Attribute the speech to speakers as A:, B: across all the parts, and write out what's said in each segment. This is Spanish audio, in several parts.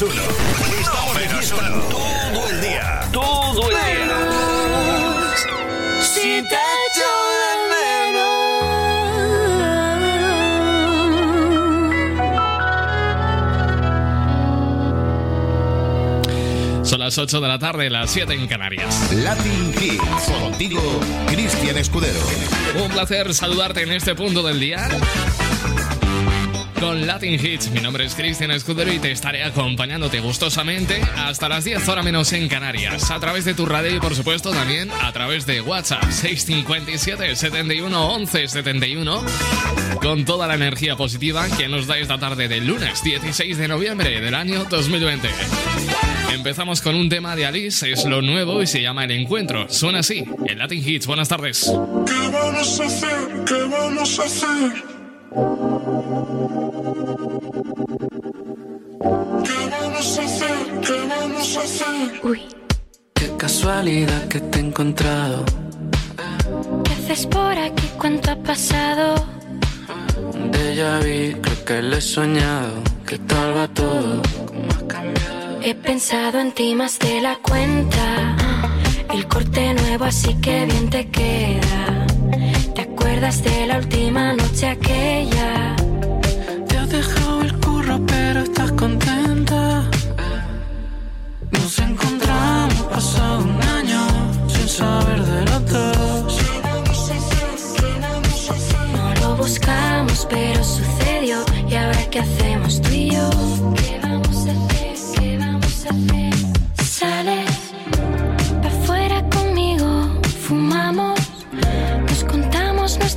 A: números uno. Estamos de fiesta todo el día. Todo el día.
B: Si te echo de
C: Son las 8 de la tarde, las 7 en Canarias.
A: Latin Hits. Contigo, Cristian Escudero.
C: Un placer saludarte en este punto del día. Con Latin Hits, mi nombre es Cristian Escudero y te estaré acompañándote gustosamente hasta las 10 horas menos en Canarias, a través de tu radio y por supuesto también a través de WhatsApp 657 71 11 71 con toda la energía positiva que nos da esta tarde del lunes 16 de noviembre del año 2020. Empezamos con un tema de Alice, es lo nuevo y se llama El Encuentro. Suena así, en Latin Hits. Buenas tardes.
D: ¿Qué vamos a hacer? ¿Qué vamos a hacer?
E: Uy,
F: Qué casualidad que te he encontrado.
E: ¿qué haces por aquí? ¿Cuánto ha pasado?
F: De ya vi, creo que lo he soñado. ¿Qué tal va todo? ¿Cómo has cambiado?
E: He pensado en ti más de la cuenta. El corte nuevo, así que bien te queda. ¿Te acuerdas de la última noche aquella?
F: Te has dejado el curro, pero estás contenta. Nos encontramos pasado un año sin saber de los dos.
E: No lo buscamos, pero sucedió. ¿Y ahora qué hacemos tú y yo? ¿Qué vamos a hacer? ¿Qué vamos a hacer?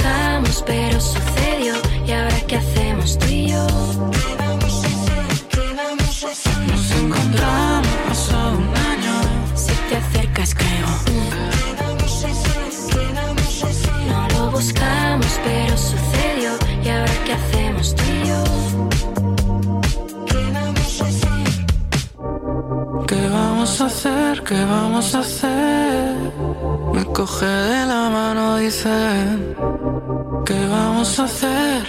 E: Buscamos, pero sucedió. ¿Y ahora qué hacemos tú y yo?
F: Nos encontramos pasado un año.
E: Si te acercas, creo. No lo buscamos, pero sucedió. ¿Y ahora qué hacemos tú y yo?
F: ¿Qué? ¿Qué vamos a hacer? Me coge de la mano, dice. ¿Qué vamos a hacer?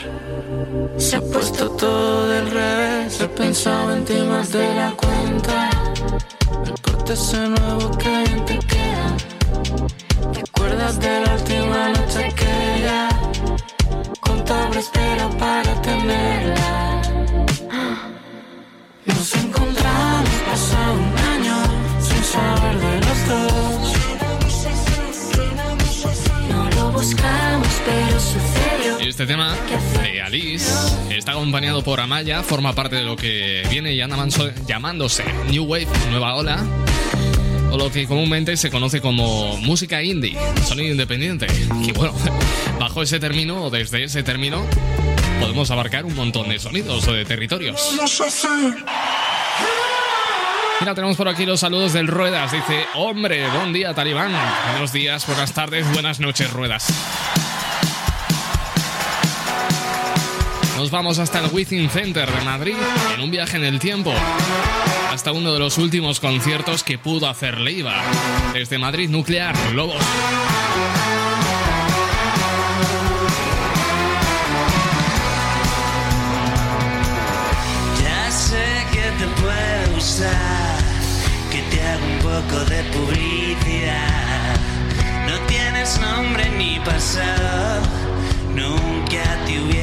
F: Se ha puesto todo del revés. He pensado en ti más de la cuenta. El corte ese nuevo que te queda. ¿Te acuerdas de
C: Este tema de Alice está acompañado por Amaya, forma parte de lo que viene llamándose, New Wave, Nueva Ola, o lo que comúnmente se conoce como música indie, sonido independiente. Y bueno, bajo ese término o desde ese término podemos abarcar un montón de sonidos o de territorios. Mira, tenemos por aquí los saludos del Ruedas. Dice, hombre, buen día, Talibán. Buenos días, buenas tardes, buenas noches, Ruedas. Nos vamos hasta el Within Center de Madrid en un viaje en el tiempo. Hasta uno de los últimos conciertos que pudo hacer Leiva. Desde Madrid Nuclear, Lobos.
G: Ya sé que te puede gustar, que te haga un poco de publicidad. No tienes nombre ni pasado, nunca te hubiéramos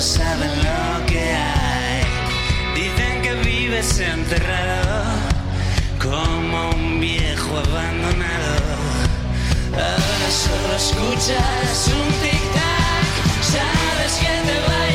G: saben lo que hay. Dicen que vives enterrado como un viejo abandonado. Ahora solo escuchas un tic-tac. Sabes que te va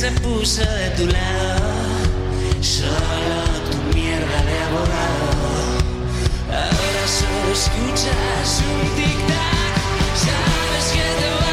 G: abuso de tu lado, solo tu mierda de abogado. Ahora solo escuchas un tic-tac, sabes que te va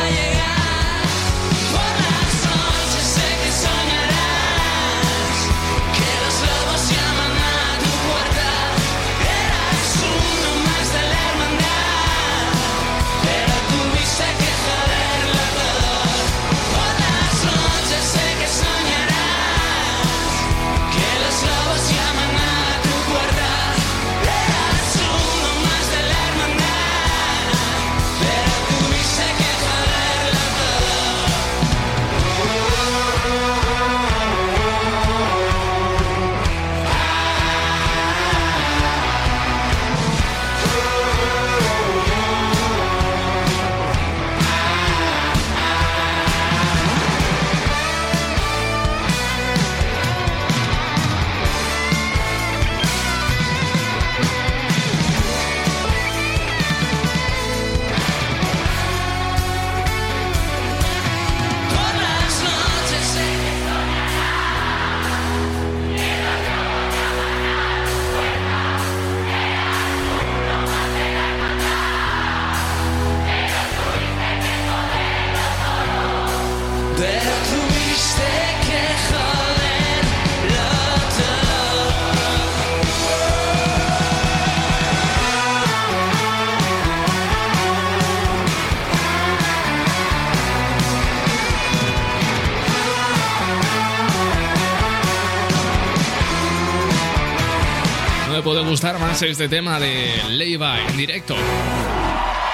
C: gustar más este tema de Leiva en directo.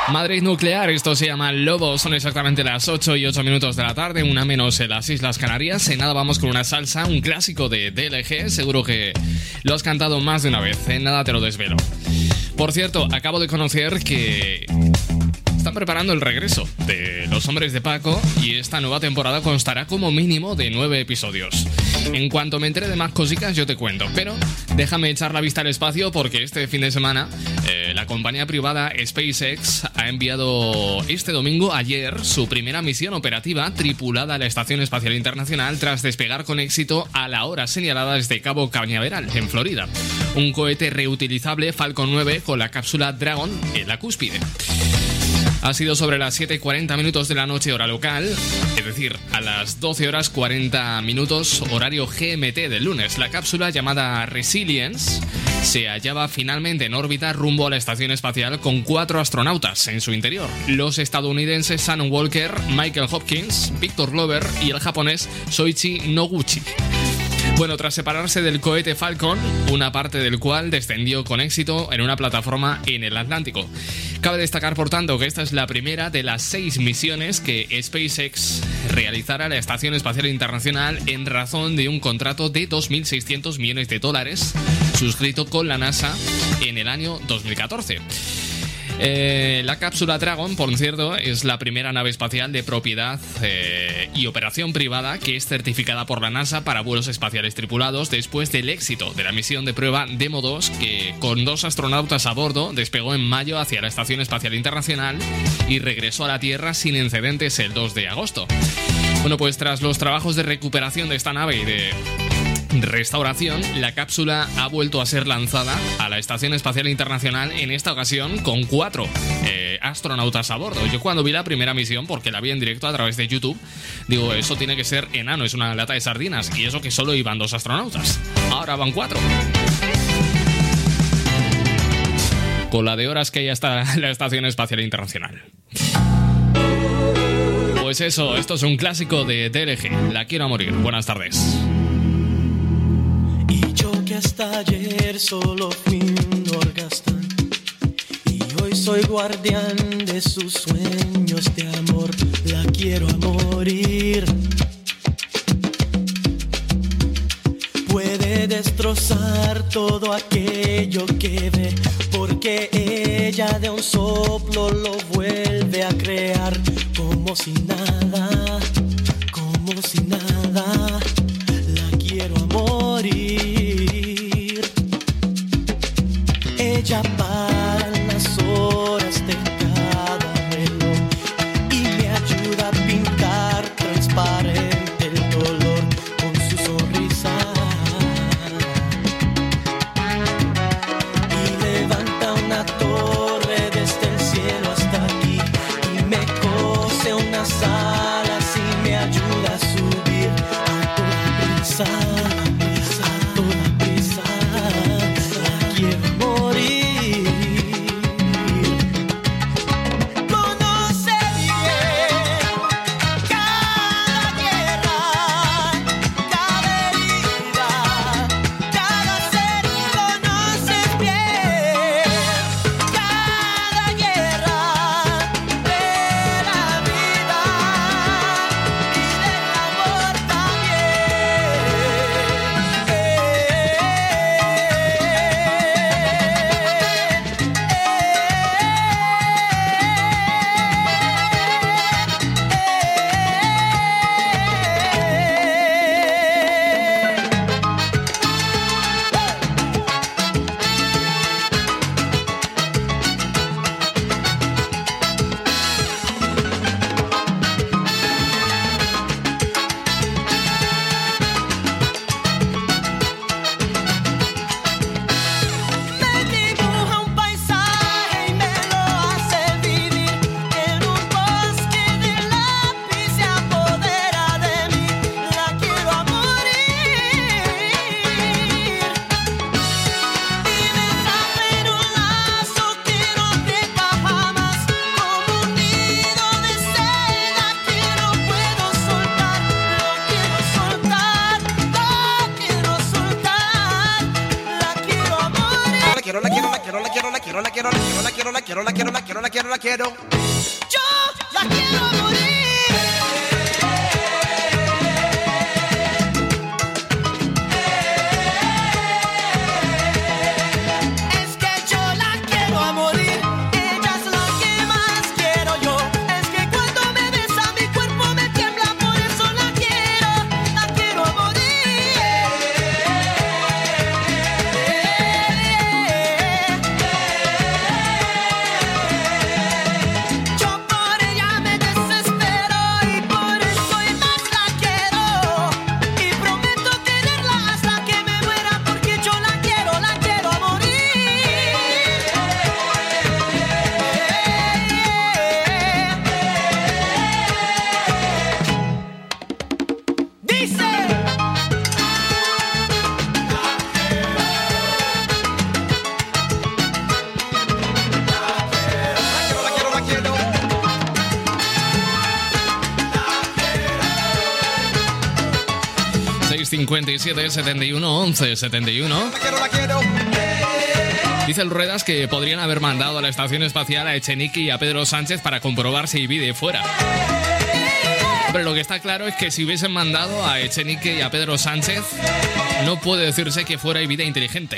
C: Madrid Nuclear, esto se llama Lobo, son exactamente las 8 y 8 minutos de la tarde, una menos en las Islas Canarias. En nada vamos con una salsa, un clásico de DLG, seguro que lo has cantado más de una vez, en nada te lo desvelo. Por cierto, acabo de conocer que están preparando el regreso de Los Hombres de Paco y esta nueva temporada constará como mínimo de nueve episodios. En cuanto me entere de más cositas yo te cuento, pero déjame echar la vista al espacio porque este fin de semana eh, la compañía privada SpaceX ha enviado este domingo, ayer, su primera misión operativa tripulada a la Estación Espacial Internacional tras despegar con éxito a la hora señalada desde Cabo Cañaveral, en Florida. Un cohete reutilizable Falcon 9 con la cápsula Dragon en la cúspide. Ha sido sobre las 7.40 minutos de la noche hora local, es decir, a las 12 horas 40 minutos horario GMT del lunes. La cápsula llamada Resilience se hallaba finalmente en órbita rumbo a la estación espacial con cuatro astronautas en su interior. Los estadounidenses Shannon Walker, Michael Hopkins, Victor Glover y el japonés Soichi Noguchi. Bueno, tras separarse del cohete Falcon, una parte del cual descendió con éxito en una plataforma en el Atlántico. Cabe destacar, por tanto, que esta es la primera de las seis misiones que SpaceX realizará la Estación Espacial Internacional en razón de un contrato de 2.600 millones de dólares suscrito con la NASA en el año 2014. Eh, la cápsula Dragon, por cierto, es la primera nave espacial de propiedad eh, y operación privada que es certificada por la NASA para vuelos espaciales tripulados después del éxito de la misión de prueba Demo 2 que con dos astronautas a bordo despegó en mayo hacia la Estación Espacial Internacional y regresó a la Tierra sin incidentes el 2 de agosto. Bueno, pues tras los trabajos de recuperación de esta nave y de restauración, la cápsula ha vuelto a ser lanzada a la Estación Espacial Internacional, en esta ocasión con cuatro eh, astronautas a bordo. Yo cuando vi la primera misión, porque la vi en directo a través de YouTube, digo, eso tiene que ser enano, es una lata de sardinas, y eso que solo iban dos astronautas. Ahora van cuatro. Con la de horas que hay hasta la Estación Espacial Internacional. Pues eso, esto es un clásico de DLG. La quiero a morir. Buenas tardes.
H: Hasta ayer solo fui un orgasmo. Y hoy soy guardián de sus sueños de amor. La quiero a morir. Puede destrozar todo aquello que ve Porque ella de un soplo lo vuelve a crear. Como si nada, como si nada
C: ...57 71 11 71. Dice el Ruedas que podrían haber mandado a la estación espacial a Echenique y a Pedro Sánchez para comprobar si vive fuera. Pero lo que está claro es que si hubiesen mandado a Echenique y a Pedro Sánchez, no puede decirse que fuera vida inteligente.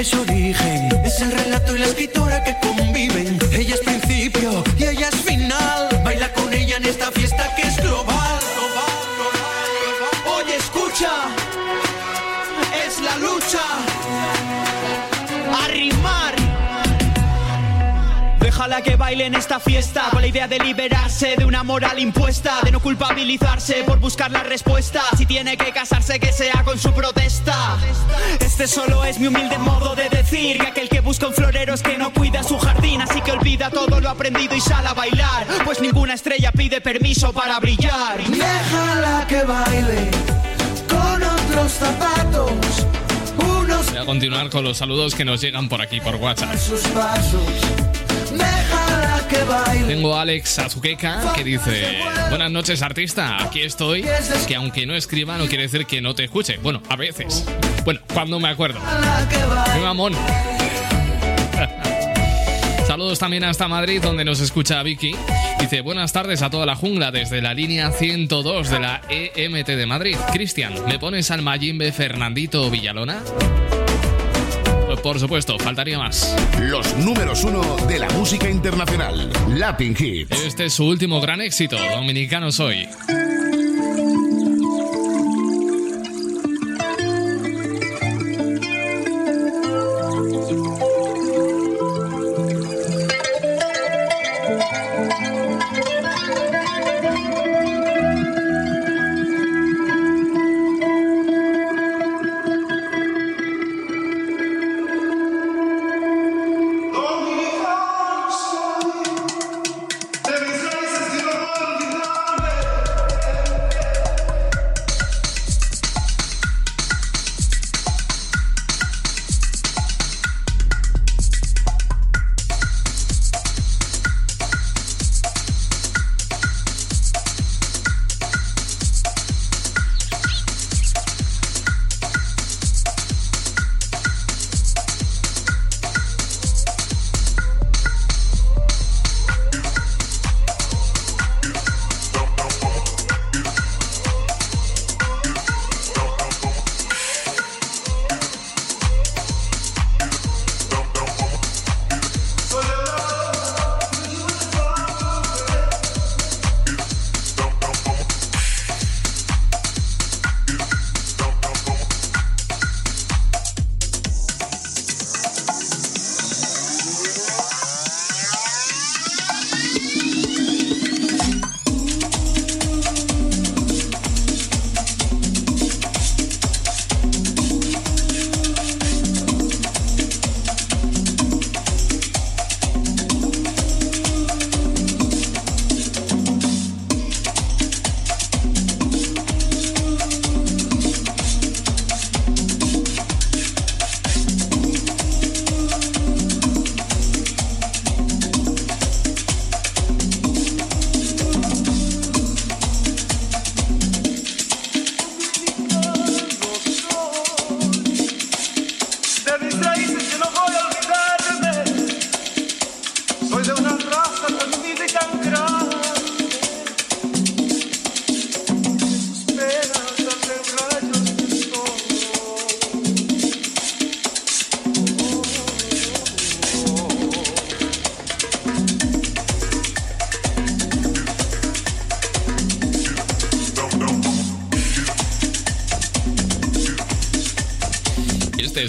I: es origen, es el relato y la escritura que conviven. Ella es principio y ella es final. Baila con ella en esta fiesta que es global. Déjala que baile en esta fiesta con la idea de liberarse de una moral impuesta, de no culpabilizarse por buscar la respuesta. Si tiene que casarse, que sea con su protesta. Este solo es mi humilde modo de decir que aquel que busca un florero es que no cuida su jardín, así que olvida todo lo aprendido y sale a bailar, pues ninguna estrella pide permiso para brillar. Déjala que baile con otros zapatos
C: Voy a continuar con los saludos que nos llegan por aquí, por WhatsApp. Tengo a Alex Azuqueca que dice: Buenas noches, artista. Aquí estoy. Que aunque no escriba, no quiere decir que no te escuche. Bueno, a veces. Bueno, cuando me acuerdo. Mi mamón. Saludos también hasta Madrid, donde nos escucha Vicky. Dice, buenas tardes a toda la jungla desde la línea 102 de la EMT de Madrid. Cristian, ¿me pones al Mayimbe Fernandito Villalona? Por supuesto, faltaría más.
A: Los números uno de la música internacional, Latin Hits.
C: Este es su último gran éxito, Dominicano Soy.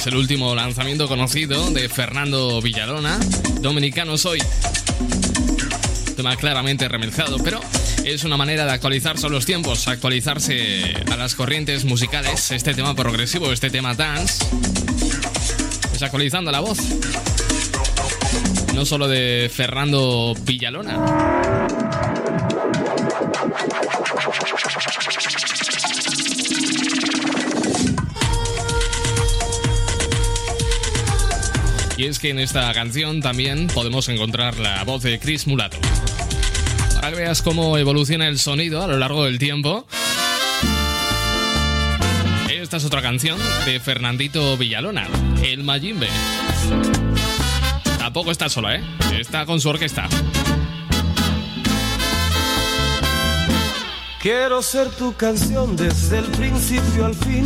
C: Es el último lanzamiento conocido de Fernando Villalona, Dominicano Soy. Tema claramente remezclado, pero es una manera de actualizarse a los tiempos, actualizarse a las corrientes musicales. Este tema progresivo, este tema dance, es actualizando la voz. No solo de Fernando Villalona. Que en esta canción también podemos encontrar la voz de Chris Mulato. Para veas cómo evoluciona el sonido a lo largo del tiempo. Esta es otra canción de Fernandito Villalona, El Mayimbe. Tampoco está sola, ¿eh? Está con su orquesta.
J: Quiero ser tu canción desde el principio al fin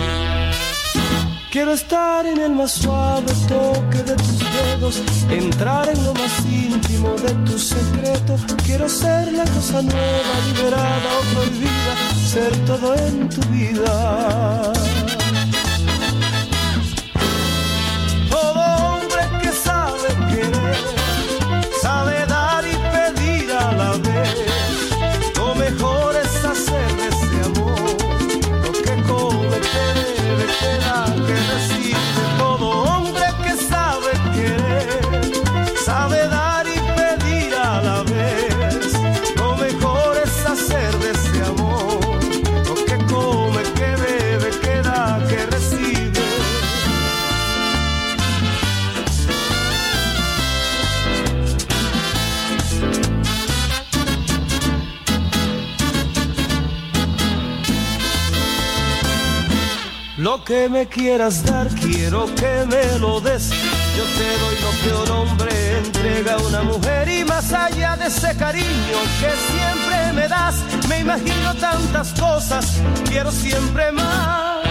J: Quiero estar en el más suave toque de tus dedos, entrar en lo más íntimo de tu secreto. Quiero ser la cosa nueva, liberada o prohibida, ser todo en tu vida. Que me quieras dar, quiero que me lo des. Yo te doy lo que un hombre entrega a una mujer y más allá de ese cariño que siempre me das, me imagino tantas cosas, quiero siempre más.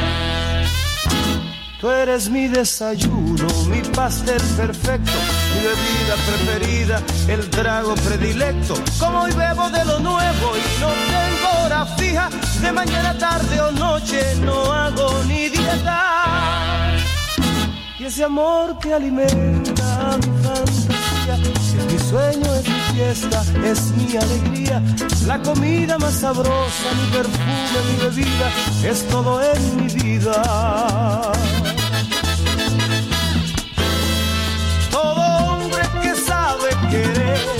J: Tú eres mi desayuno, mi pastel perfecto, bebida preferida, el trago predilecto. Como hoy bebo de lo nuevo y no tengo hora fija, de mañana, tarde o noche no hago ni dieta. Y ese amor que alimenta mi fantasía, si es mi sueño, es mi fiesta, es mi alegría. La comida más sabrosa, mi perfume, mi bebida, es todo en mi vida. Querer,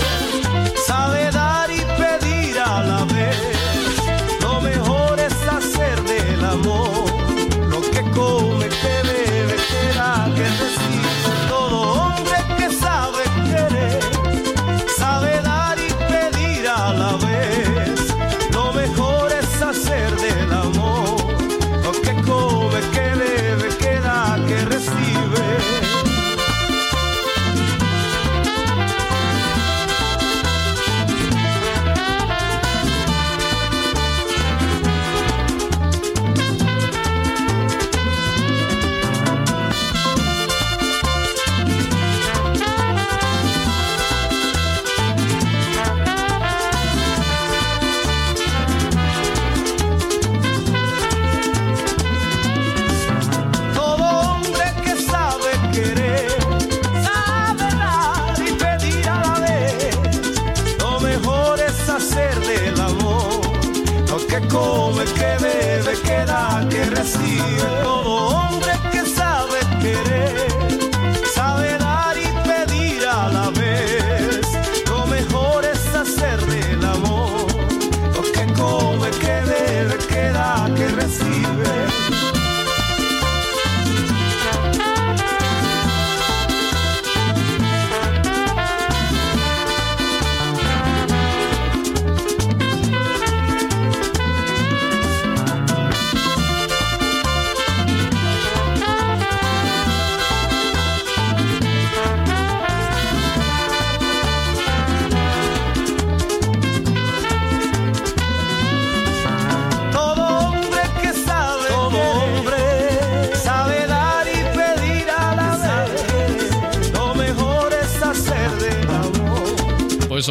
J: come, que bebe, que da, que recibe. Todo hombre que sabe querer,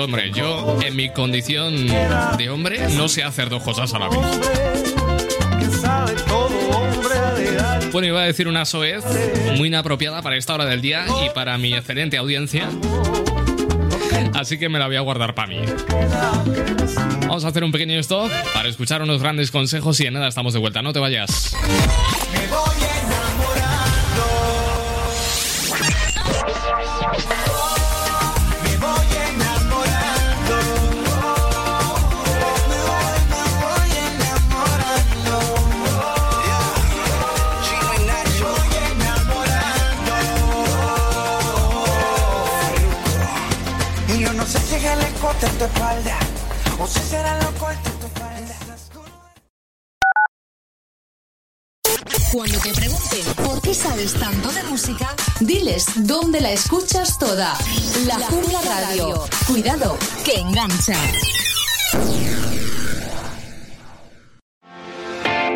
J: hombre,
C: yo en mi condición de hombre no sé hacer dos cosas a la vez. Bueno, iba a decir una soez muy inapropiada para esta hora del día y para mi excelente audiencia. Así que me la voy a guardar para mí. Vamos a hacer un pequeño stop para escuchar unos grandes consejos y en nada estamos de vuelta. No te vayas.
K: Dónde la escuchas toda. La Jungla Radio. Cuidado, que engancha.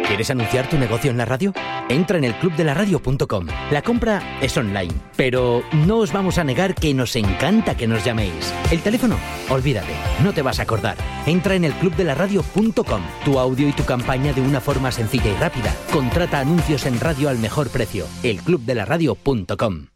L: ¿Quieres anunciar tu negocio en la radio? Entra en el clubdelaradio.com. La compra es online, pero no os vamos a negar que nos encanta que nos llaméis. El teléfono, olvídate, no te vas a acordar. Entra en el clubdelaradio.com. Tu audio y tu campaña de una forma sencilla y rápida. Contrata anuncios en radio al mejor precio. elclubdelaradio.com.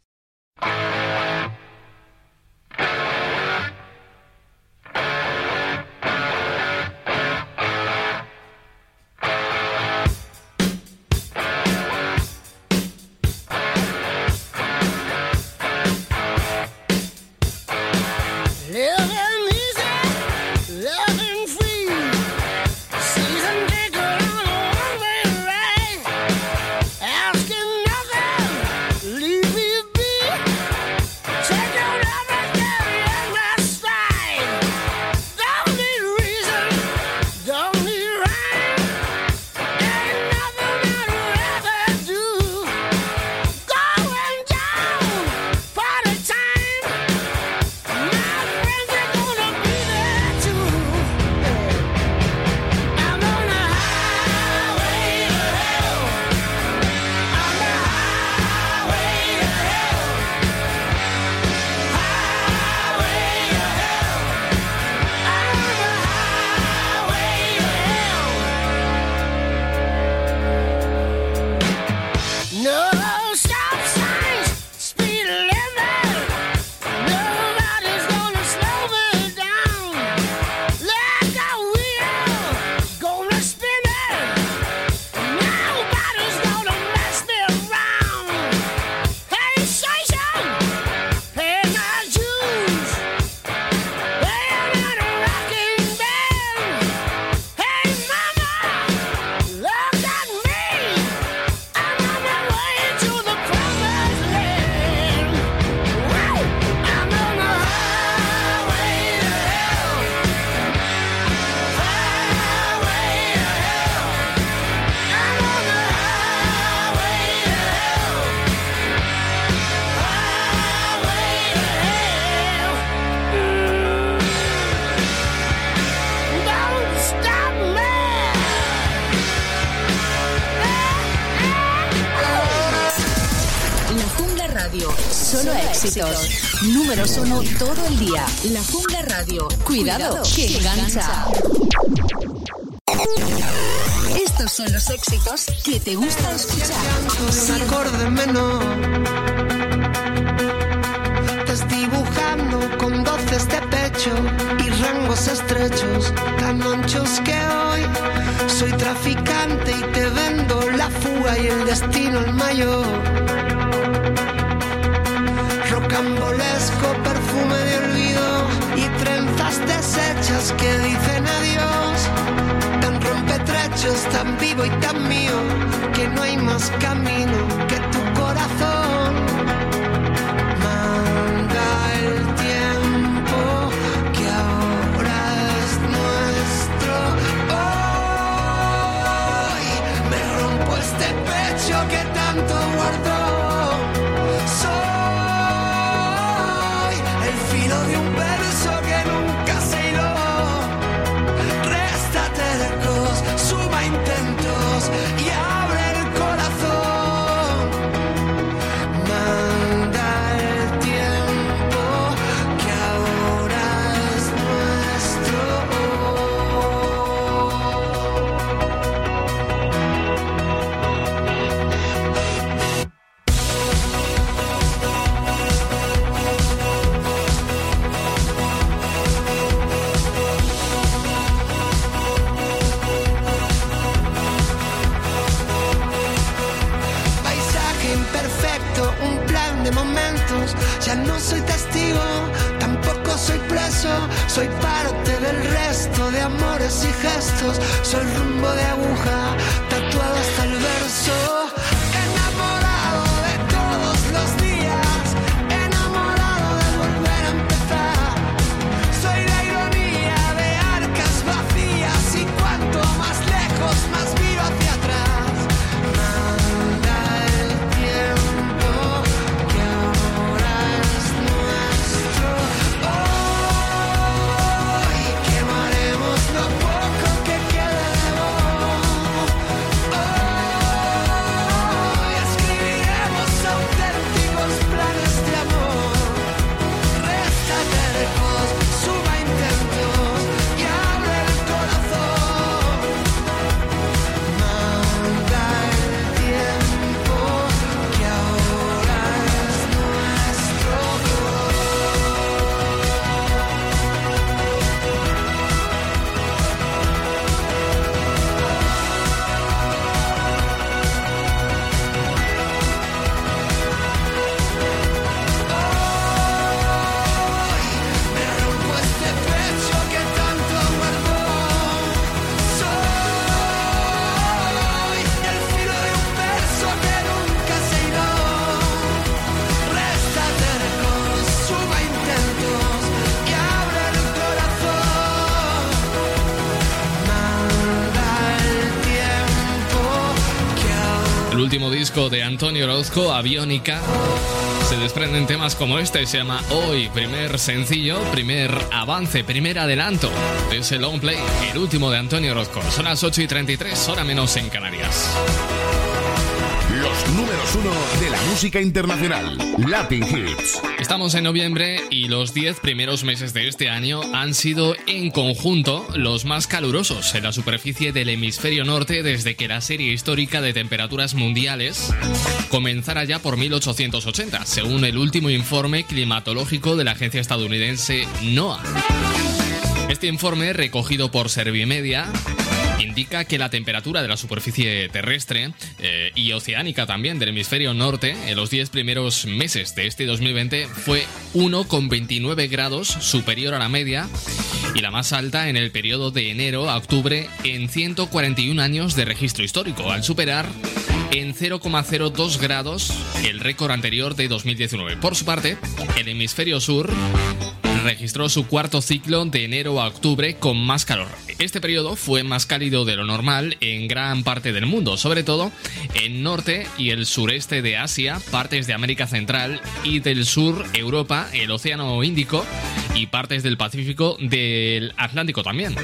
M: Cuidado, que engancha. Estos son los éxitos que te gusta escuchar.
N: Un acorde menor. Desdibujando con doces de pecho y rangos estrechos, tan anchos que hoy soy traficante y te vendo la fuga y el destino el mayor. No hay y gestos. Soy rumbo de aguja,
C: de Antonio Orozco, Aviónica. Se desprenden temas como este, se llama Hoy, primer sencillo, primer avance, primer adelanto de ese long play, el último de Antonio Orozco. Son las 8 y 33, hora menos en Canarias.
A: Los números uno de la música internacional. Latin Hits.
C: Estamos en noviembre y los 10 primeros meses de este año han sido en conjunto los más calurosos en la superficie del hemisferio norte desde que la serie histórica de temperaturas mundiales comenzara ya por 1880, según el último informe climatológico de la agencia estadounidense NOAA. Este informe, recogido por Servimedia, indica que la temperatura de la superficie terrestre eh, y oceánica también del hemisferio norte en los 10 primeros meses de este 2020 fue 1,29 grados superior a la media y la más alta en el periodo de enero a octubre en 141 años de registro histórico, al superar en 0,02 grados el récord anterior de 2019. Por su parte, el hemisferio sur registró su cuarto ciclo de enero a octubre con más calor. Este periodo fue más cálido de lo normal en gran parte del mundo, sobre todo en norte y el sureste de Asia, partes de América Central y del sur Europa, el Océano Índico y partes del Pacífico del Atlántico también.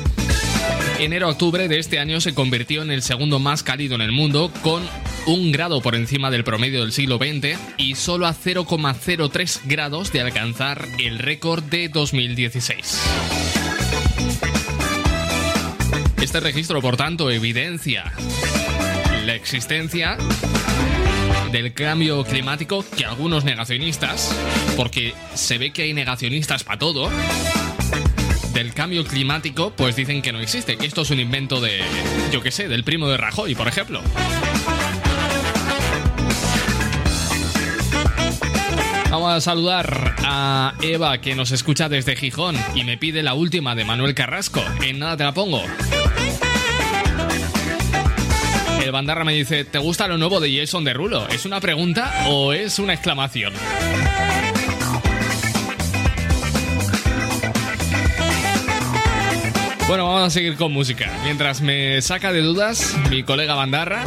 C: Enero-octubre de este año se convirtió en el segundo más cálido en el mundo, con un grado por encima del promedio del siglo XX y solo a 0,03 grados de alcanzar el récord de 2016. Este registro, por tanto, evidencia la existencia del cambio climático que algunos negacionistas, porque se ve que hay negacionistas para todo, del cambio climático, pues dicen que no existe, que esto es un invento de, yo qué sé, del primo de Rajoy, por ejemplo. Vamos a saludar a Eva que nos escucha desde Gijón y me pide la última de Manuel Carrasco. En nada te la pongo. El Bandarra me dice, ¿te gusta lo nuevo de Jason Derulo? ¿Es una pregunta o es una exclamación? Bueno, vamos a seguir con música. Mientras me saca de dudas mi colega Bandarra.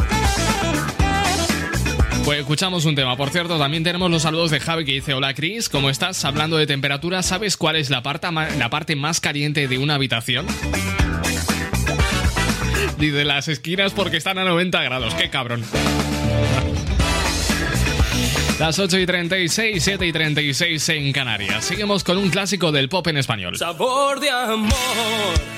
C: Pues escuchamos un tema. Por cierto, también tenemos los saludos de Javi que dice: Hola Chris, ¿cómo estás? Hablando de temperatura, ¿sabes cuál es la parte, la parte más caliente de una habitación? Dice las esquinas porque están a 90 grados. ¡Qué cabrón! Las 8 y 36, 7 y 36 en Canarias. Seguimos con un clásico del pop en español.
O: Sabor de amor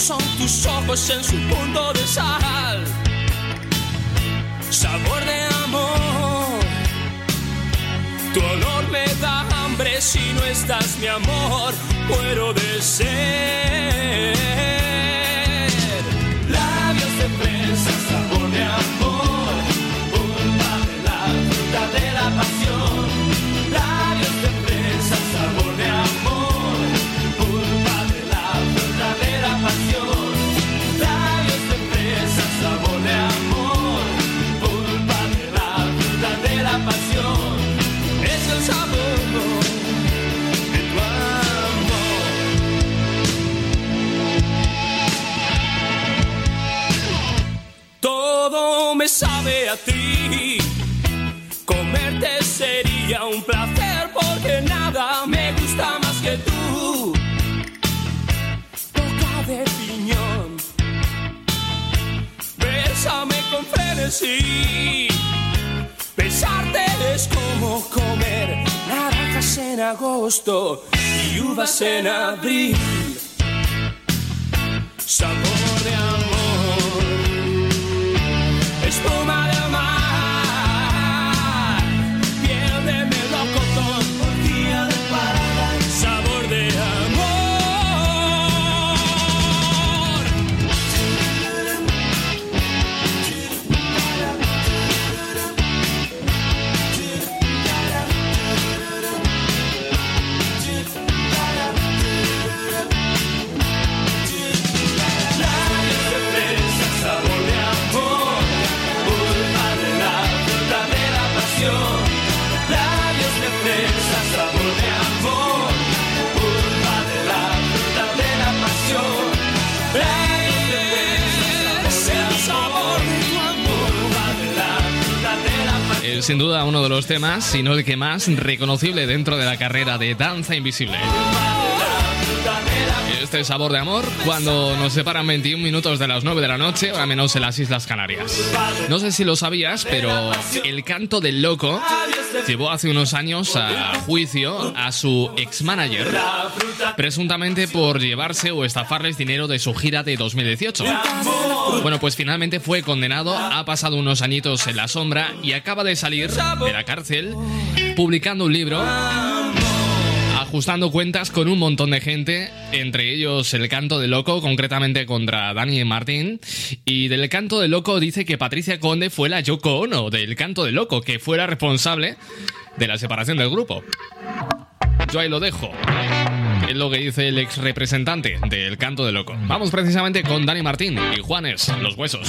O: Son tus ojos en su punto de sal. Sabor de amor, tu olor me da hambre si no estás mi amor, muero de sed. Labios de fresa, sabe. Comerte sería un placer porque nada me gusta más que tú. Boca de piñón, bésame con frenesí. Besarte es como comer naranjas en agosto y uvas en abril. Sabor de amor.
C: Sin duda uno de los temas, si no el que más reconocible dentro de la carrera de Danza Invisible. Este sabor de amor cuando nos separan 21 minutos de las 9 de la noche, ahora menos en las Islas Canarias. No sé si lo sabías, pero el canto del loco llevó hace unos años a juicio a su ex-manager, presuntamente por llevarse o estafarles dinero de su gira de 2018. Bueno, pues finalmente fue condenado, ha pasado unos añitos en la sombra y acaba de salir de la cárcel publicando un libro a ajustando cuentas con un montón de gente, entre ellos el canto de loco, concretamente contra Dani Martín. Y del canto de loco dice que Patricia Conde fue la Yoko Ono del canto de loco, que fue la responsable de la separación del grupo. Yo ahí lo dejo. Es lo que dice el ex representante del canto de loco. Vamos precisamente con Dani Martín y Juanes, los huesos.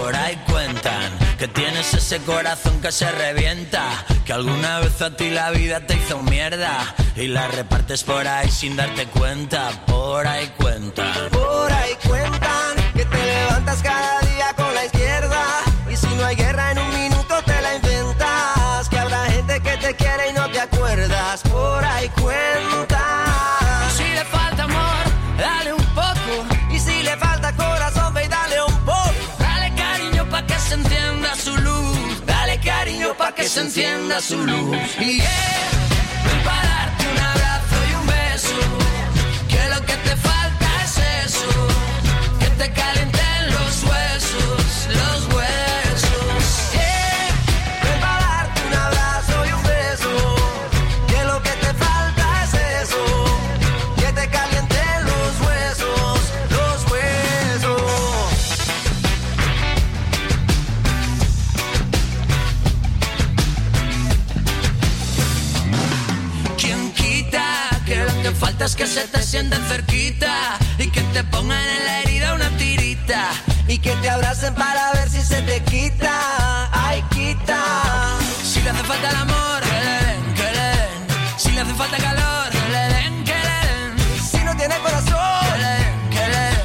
P: Por ahí cuentan que tienes ese corazón que se revienta, que alguna vez a ti la vida te hizo mierda y la repartes por ahí sin darte cuenta. Por ahí cuentan.
Q: Por ahí cuentan que te levantas cada día con la izquierda y si no hay
R: encienda su luz. Y yeah, ven pa' darte un abrazo y un beso. Que lo que te falta es eso. Que te calienten
Q: que
R: se te sienten cerquita y que te pongan en la herida una tirita?
Q: Y que te abracen para ver si se te quita. Ay, quita.
R: Si le hace falta el amor, que le den, le den. Si le hace falta calor, le den, le den.
Q: Si no tiene corazón,
R: le den, le den.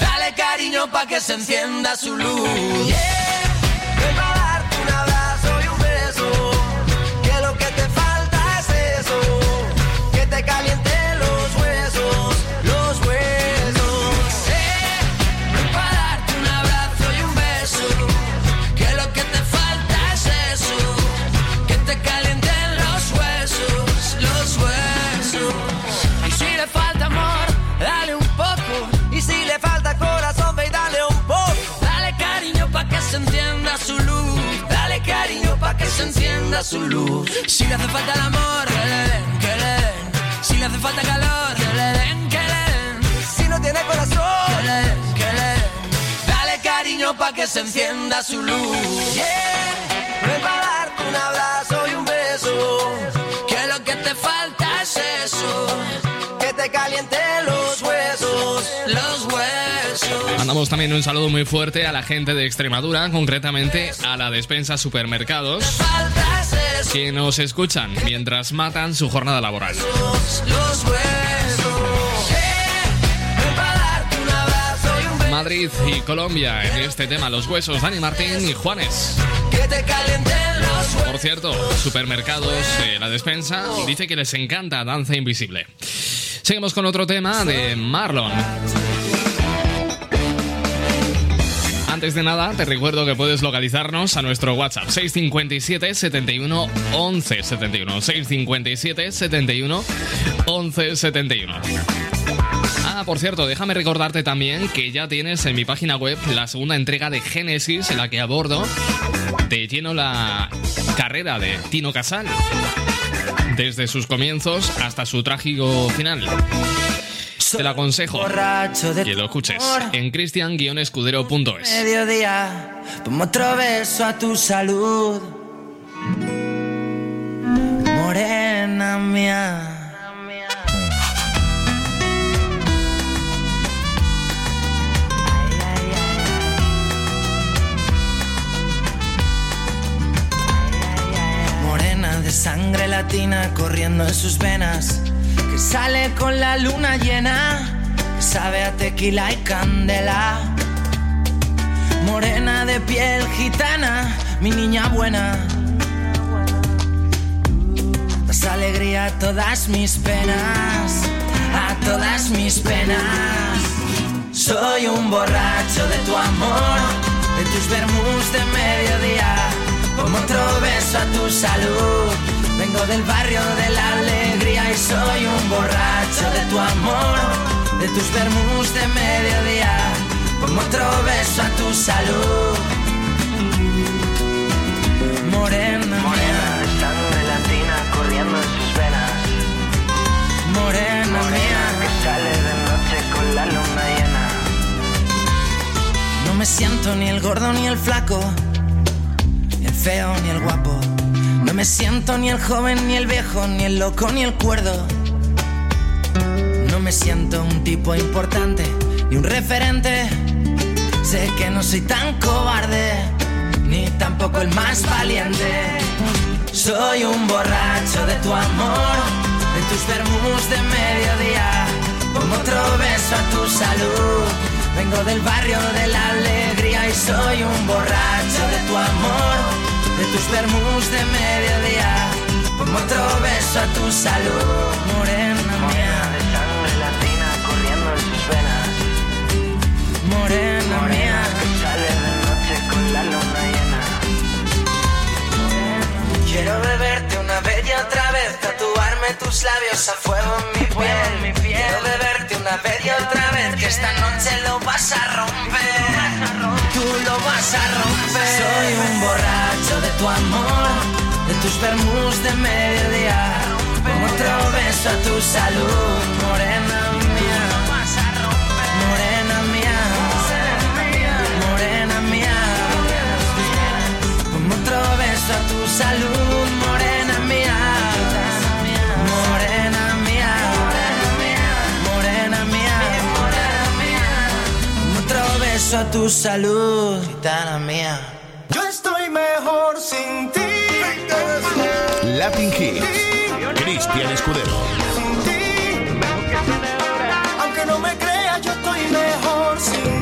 R: Dale cariño pa' que se encienda su luz.
Q: Yeah,
R: su luz. Si le hace falta el amor, que le den, que le den. Si le hace falta calor, que le den, que le den.
Q: Si no tiene corazón,
R: que le den, que le den. Dale cariño pa' que se encienda su luz.
Q: Yeah, ven pa' darte un abrazo y un beso.
R: Que lo que te falta es eso.
Q: Que te calienten los huesos,
R: los huesos.
C: Mandamos también un saludo muy fuerte a la gente de Extremadura, concretamente a la despensa supermercados, que nos escuchan mientras matan su jornada laboral. Madrid y Colombia en este tema, los huesos, Dani Martín y Juanes. Por cierto, supermercados, eh, la despensa, dice que les encanta Danza Invisible. Seguimos con otro tema de Marlon. Antes de nada, te recuerdo que puedes localizarnos a nuestro WhatsApp 657 71 11 71 657 71 11 71. Ah, por cierto, déjame recordarte también que ya tienes en mi página web la segunda entrega de Génesis en la que abordo de lleno la carrera de Tino Casal. Desde sus comienzos hasta su trágico final. Te lo aconsejo que lo escuches en cristian-escudero.es.
Q: mediodía, pongo otro beso a tu salud. Morena mía. Morena de sangre latina corriendo en sus venas, sale con la luna llena, sabe a tequila y candela. Morena de piel gitana, mi niña buena. Das alegría a todas mis penas, a todas mis penas. Soy un borracho de tu amor, de tus vermus de mediodía. Como otro beso a tu salud. Vengo del barrio de la alegría y soy un borracho de tu amor, de tus vermus de mediodía. Como otro beso a tu salud. Morena, morena, sangre latina corriendo en sus venas. Morena, morena mía, que sale de noche con la luna llena. No me siento ni el gordo ni el flaco, ni el feo ni el guapo no me siento ni el joven, ni el viejo, ni el loco, ni el cuerdo. No me siento un tipo importante, ni un referente. Sé que no soy tan cobarde, ni tampoco el más valiente. Soy un borracho de tu amor, de tus vermus de mediodía. Pongo otro beso a tu salud. Vengo del barrio de la alegría y soy un borracho de tu amor de tus vermus de mediodía. Como otro beso a tu salud, morena mía.
S: de sangre latina corriendo en sus venas.
Q: Morena, mía.
S: Que sale de noche con la luna llena.
Q: Quiero beberte una vez y otra vez, tatuarme tus labios a fuego en mi piel. Quiero beberte una vez y otra vez, que esta noche lo vas a romper. Soy un borracho de tu amor, de tus vermus de mediodía. Con otro beso a tu salud, morena mía. Morena mía, morena mía. Con otro beso a tu salud. beso a tu salud, gitana mía.
J: Yo estoy mejor sin ti.
A: Latin Hits, Cristian Escudero.
J: Sin ti, aunque no me creas, yo estoy mejor sin ti.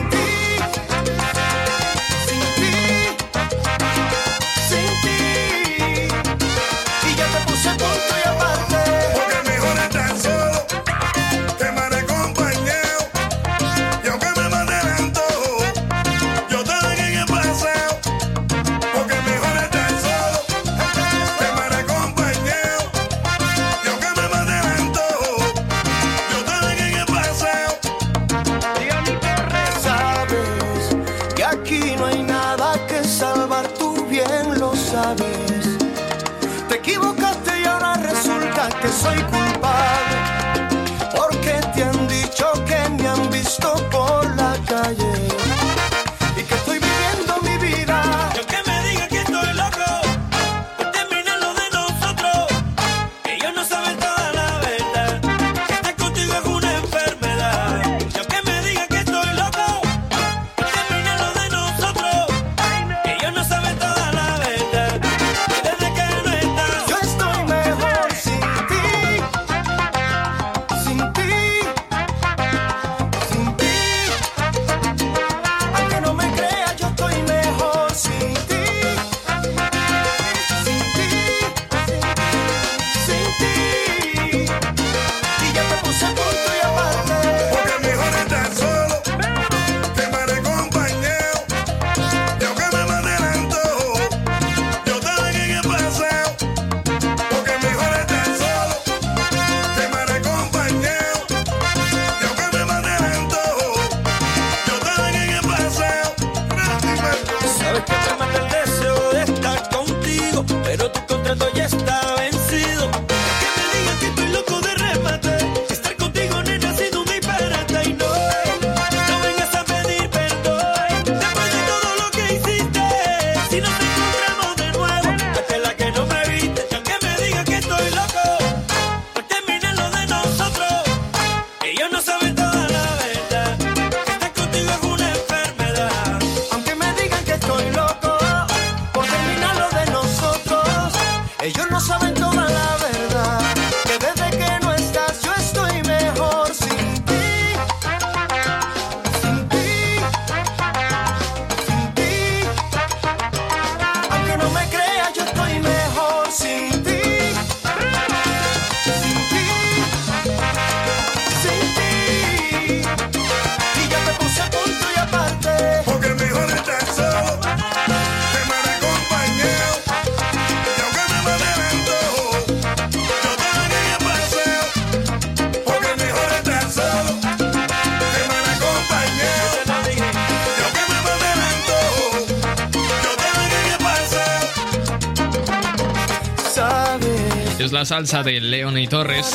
C: salsa de León y Torres,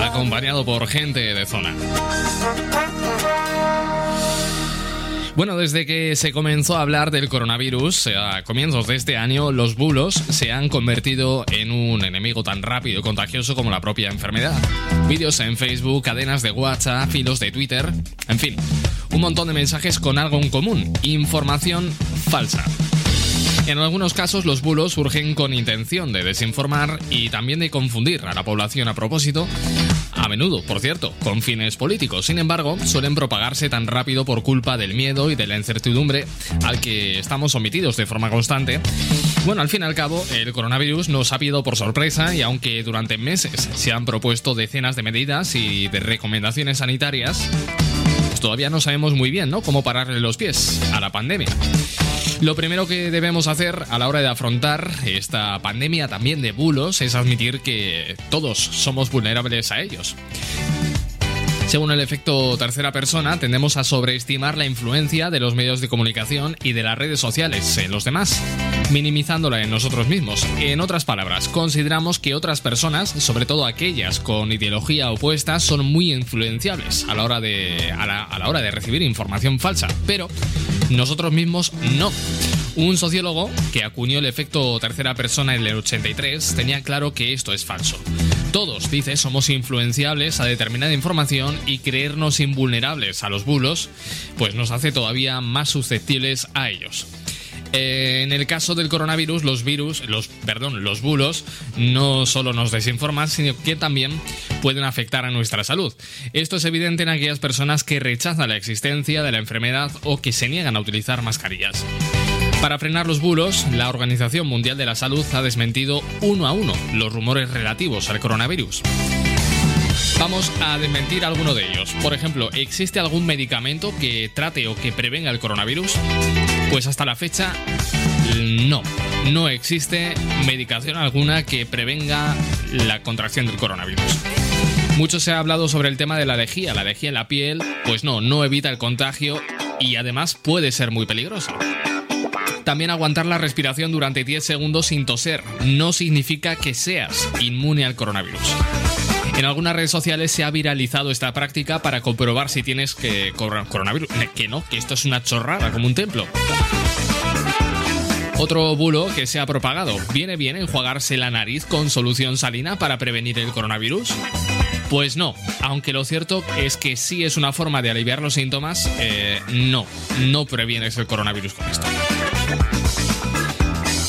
C: acompañado por gente de zona. Bueno, desde que se comenzó a hablar del coronavirus, eh, a comienzos de este año, los bulos se han convertido en un enemigo tan rápido y contagioso como la propia enfermedad. Vídeos en Facebook, cadenas de WhatsApp, filos de Twitter, en fin, un montón de mensajes con algo en común, información falsa. En algunos casos los bulos surgen con intención de desinformar y también de confundir a la población a propósito, a menudo, por cierto, con fines políticos. Sin embargo, suelen propagarse tan rápido por culpa del miedo y de la incertidumbre al que estamos sometidos de forma constante. Bueno, al fin y al cabo, el coronavirus nos ha pillado por sorpresa y aunque durante meses se han propuesto decenas de medidas y de recomendaciones sanitarias, pues todavía no sabemos muy bien, ¿no? Cómo pararle los pies a la pandemia. Lo primero que debemos hacer a la hora de afrontar esta pandemia también de bulos es admitir que todos somos vulnerables a ellos. Según el efecto tercera persona, tendemos a sobreestimar la influencia de los medios de comunicación y de las redes sociales en los demás, minimizándola en nosotros mismos. En otras palabras, consideramos que otras personas, sobre todo aquellas con ideología opuesta, son muy influenciables a la hora de, a la, a la hora de recibir información falsa, pero nosotros mismos no. Un sociólogo que acuñó el efecto tercera persona en el 83 tenía claro que esto es falso. Todos, dice, somos influenciables a determinada información y creernos invulnerables a los bulos, pues nos hace todavía más susceptibles a ellos. Eh, en el caso del coronavirus, los virus, los, perdón, los bulos no solo nos desinforman, sino que también pueden afectar a nuestra salud. Esto es evidente en aquellas personas que rechazan la existencia de la enfermedad o que se niegan a utilizar mascarillas. Para frenar los bulos, la Organización Mundial de la Salud ha desmentido uno a uno los rumores relativos al coronavirus. Vamos a desmentir alguno de ellos. Por ejemplo, ¿existe algún medicamento que trate o que prevenga el coronavirus? Pues hasta la fecha, no. No existe medicación alguna que prevenga la contracción del coronavirus. Mucho se ha hablado sobre el tema de la lejía. La lejía en la piel, pues no, no evita el contagio y además puede ser muy peligroso. También aguantar la respiración durante 10 segundos sin toser no significa que seas inmune al coronavirus. En algunas redes sociales se ha viralizado esta práctica para comprobar si tienes que coronavirus. Que no, que esto es una chorrada, como un templo. Otro bulo que se ha propagado. ¿Viene bien enjuagarse la nariz con solución salina para prevenir el coronavirus? Pues no, aunque lo cierto es que sí es una forma de aliviar los síntomas, eh, no, no previenes el coronavirus con esto.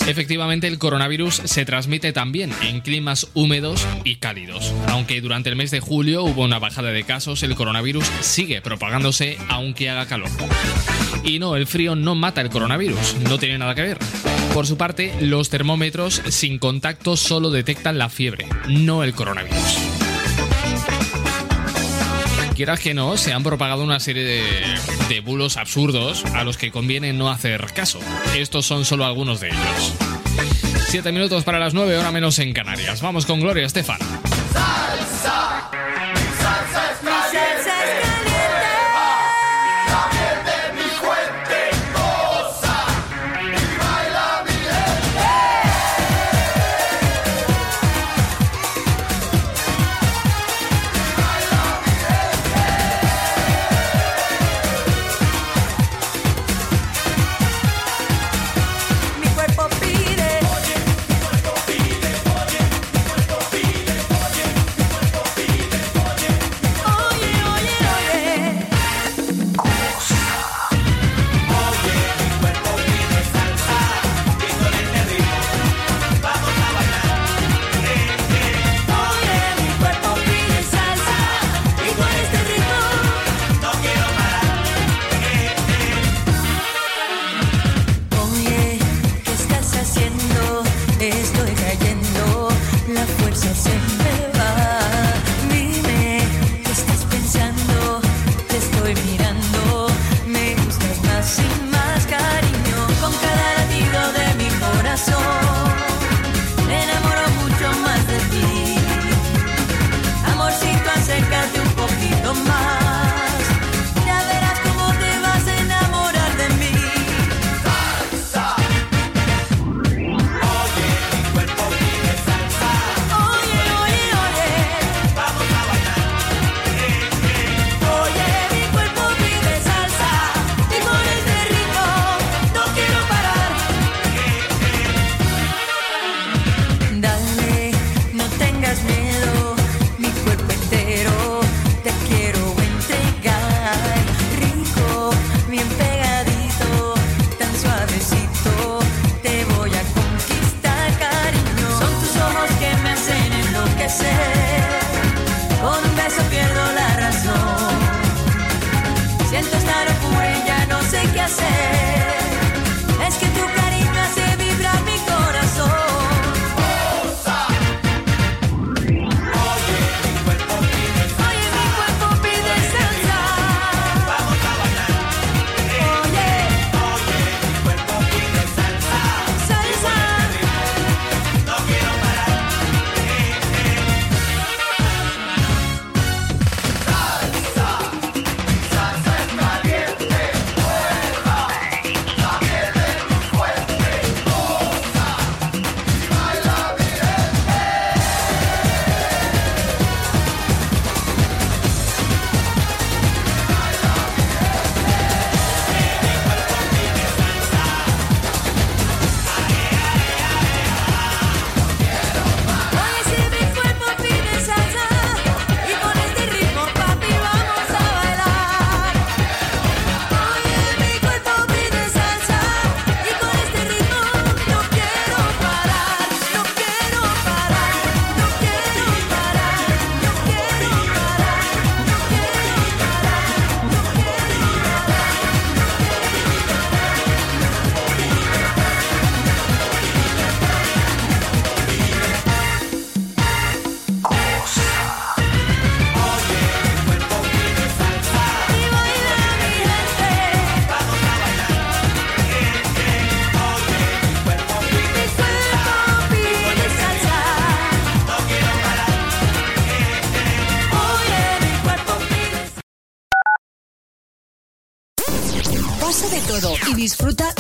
C: Efectivamente, el coronavirus se transmite también en climas húmedos y cálidos. Aunque durante el mes de julio hubo una bajada de casos, el coronavirus sigue propagándose aunque haga calor. Y no, el frío no mata el coronavirus, no tiene nada que ver. Por su parte, los termómetros sin contacto solo detectan la fiebre, no el coronavirus. Quieras que no, se han propagado una serie de, de bulos absurdos a los que conviene no hacer caso. Estos son solo algunos de ellos. Siete minutos para las nueve, hora menos en Canarias. Vamos con Gloria Estefan.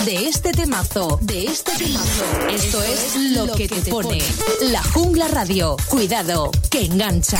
O: de
K: este temazo, de este temazo. Esto es lo que te pone. La Jungla Radio. Cuidado, que engancha.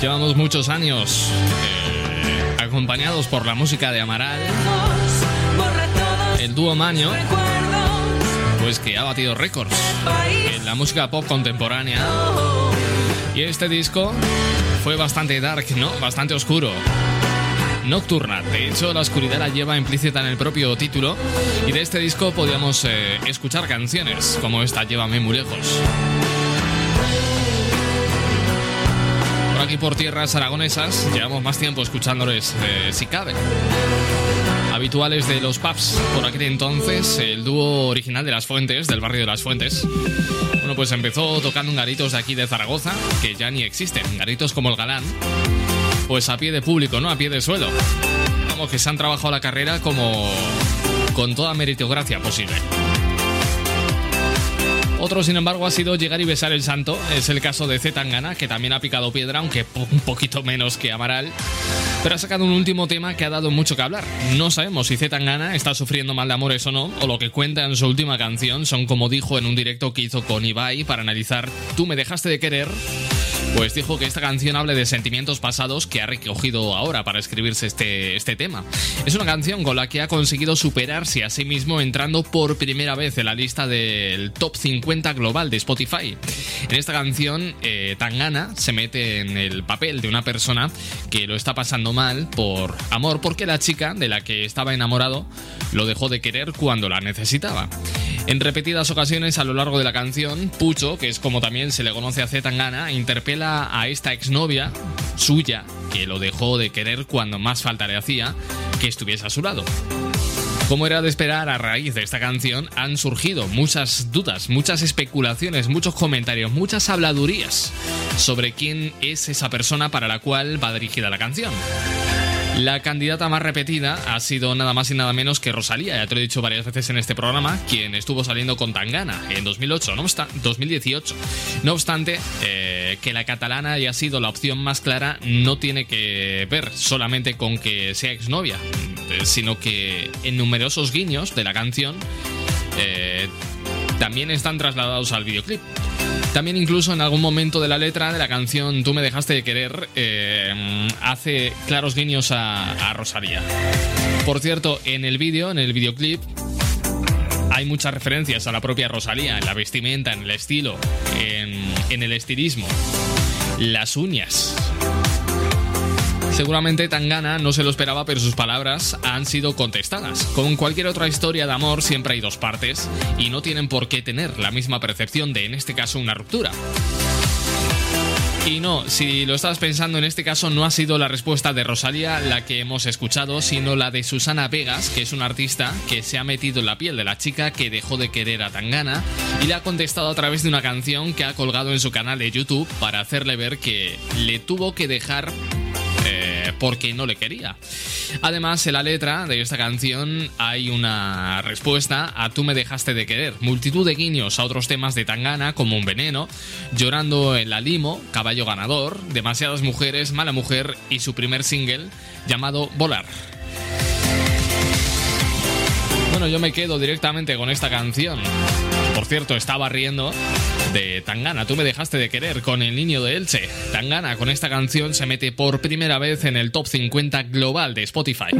C: llevamos muchos años eh, acompañados por la música de Amaral, el dúo Maño, pues que ha batido récords en la música pop contemporánea. Y este disco fue bastante dark, ¿no? Bastante oscuro. Nocturna. De hecho, la oscuridad la lleva implícita en el propio título. Y de este disco podíamos eh, escuchar canciones como esta, Llévame muy lejos. Aquí por tierras aragonesas llevamos más tiempo escuchándoles eh, si cabe. Habituales de los pubs por aquel entonces, el dúo original de Las Fuentes, del barrio de Las Fuentes. Bueno, pues empezó tocando en garitos de aquí de Zaragoza, que ya ni existen, garitos como el Galán, pues a pie de público, ¿no? A pie de suelo. Vamos, que se han trabajado la carrera como con toda meritocracia posible. Otro, sin embargo, ha sido llegar y besar el santo. Es el caso de Zetangana, que también ha picado piedra, aunque un poquito menos que Amaral. Pero ha sacado un último tema que ha dado mucho que hablar. No sabemos si Zetangana está sufriendo mal de amores o no, o lo que cuenta en su última canción son como dijo en un directo que hizo con Ibai para analizar Tú me dejaste de querer. Pues dijo que esta canción habla de sentimientos pasados que ha recogido ahora para escribirse este, este tema. Es una canción con la que ha conseguido superarse a sí mismo entrando por primera vez en la lista del top 50 global de Spotify. En esta canción, eh, Tangana se mete en el papel de una persona que lo está pasando mal por amor, porque la chica de la que estaba enamorado lo dejó de querer cuando la necesitaba. En repetidas ocasiones a lo largo de la canción, Pucho, que es como también se le conoce a Zetangana, interpela a esta exnovia suya que lo dejó de querer cuando más falta le hacía que estuviese a su lado. Como era de esperar, a raíz de esta canción han surgido muchas dudas, muchas especulaciones, muchos comentarios, muchas habladurías sobre quién es esa persona para la cual va dirigida la canción. La candidata más repetida ha sido nada más y nada menos que Rosalía, ya te lo he dicho varias veces en este programa, quien estuvo saliendo con Tangana en 2008, no obsta- 2018. No obstante, eh, que la catalana haya sido la opción más clara no tiene que ver solamente con que sea exnovia, eh, sino que en numerosos guiños de la canción eh, también están trasladados al videoclip. También incluso en algún momento de la letra de la canción Tú me dejaste de querer eh, hace claros guiños a, Rosalía. Por cierto, en el vídeo, en el videoclip, hay muchas referencias a la propia Rosalía, en la vestimenta, en el estilo, en, en el estilismo, las uñas. Seguramente Tangana no se lo esperaba, pero sus palabras han sido contestadas. Como en cualquier otra historia de amor, siempre hay dos partes y no tienen por qué tener la misma percepción de, en este caso, una ruptura. Y no, si lo estabas pensando, en este caso no ha sido la respuesta de Rosalía la que hemos escuchado, sino la de Susana Vegas, que es una artista que se ha metido en la piel de la chica que dejó de querer a Tangana y le ha contestado a través de una canción que ha colgado en su canal de YouTube para hacerle ver que le tuvo que dejar porque no le quería. Además, en la letra de esta canción hay una respuesta a Tú me dejaste de querer. Multitud de guiños a otros temas de Tangana, como Un veneno, Llorando en la limo, Caballo ganador, Demasiadas mujeres, Mala mujer y su primer single llamado Volar. Bueno, yo me quedo directamente con esta canción. Por cierto, estaba riendo de Tangana. Tú me dejaste de querer con el niño de Elche. Tangana con esta canción se mete por primera vez en el top 50 global de Spotify.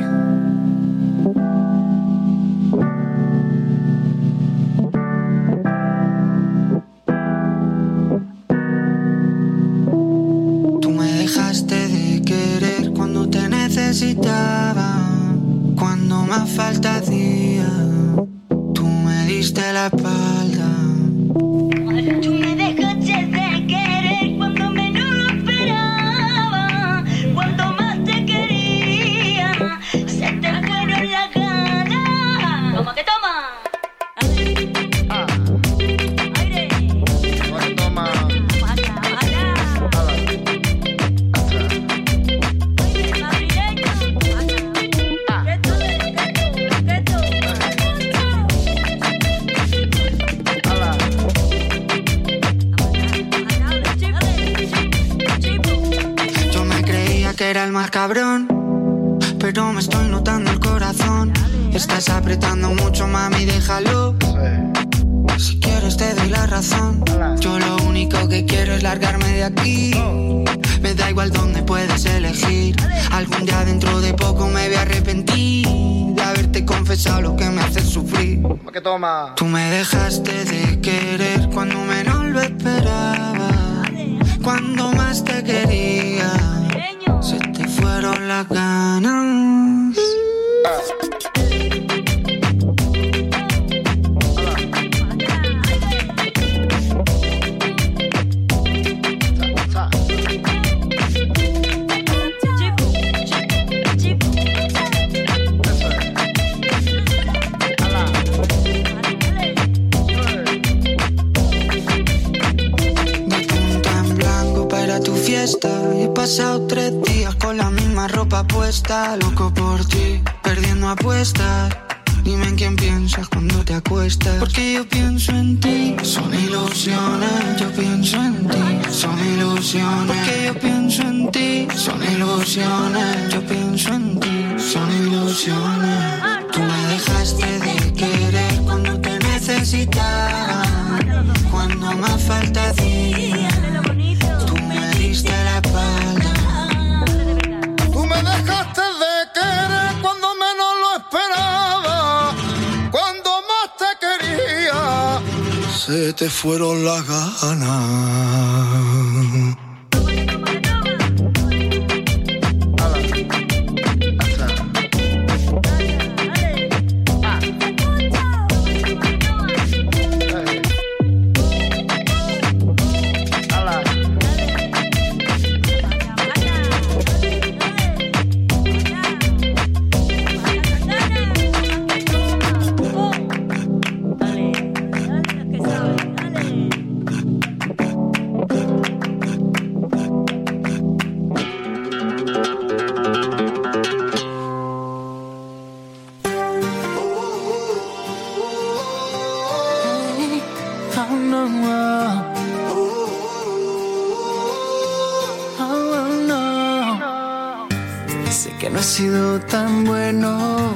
R: Tan bueno.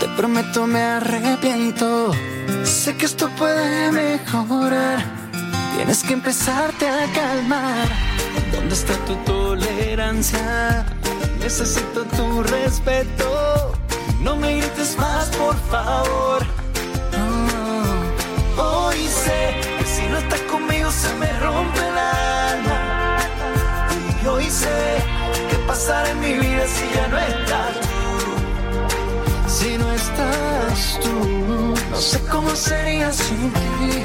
R: Te prometo me arrepiento. Sé que esto puede mejorar. Tienes que empezarte a calmar. ¿Dónde está tu tolerancia? Necesito tu respeto. No me grites más, por favor. Oh, Hoy sé que si no estás conmigo se me rompe el alma. Y hoy sé que pasará en mi vida si ya no estás no estás tú, no sé cómo sería sin ti.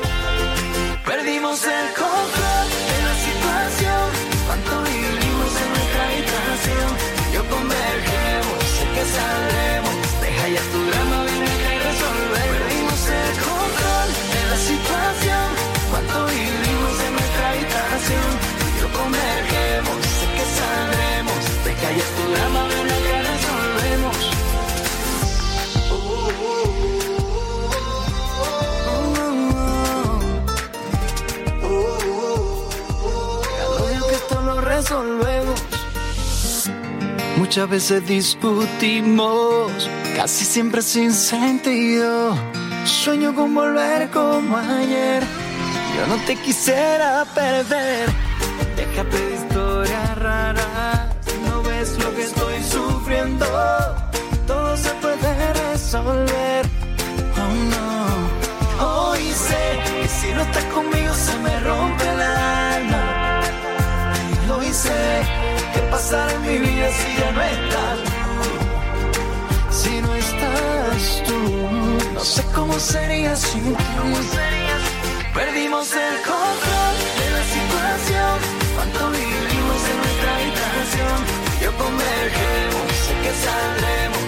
R: Perdimos el control de la situación. Cuánto vivimos en nuestra habitación. Yo convergemos, sé que saldremos. Deja ya tu drama, ven acá y resolver. Perdimos el control de la situación. Cuánto vivimos en nuestra habitación. Yo convergemos, sé que saldremos. Deja ya tu drama, Muchas veces discutimos, casi siempre sin sentido. Sueño con volver como ayer. Yo no te quisiera perder. Que pasará en mi vida si ya no estás. Si no estás tú, no sé cómo sería sin ti. Perdimos el control de la situación. Cuánto vivimos en nuestra habitación. Yo convergemos, sé que saldremos.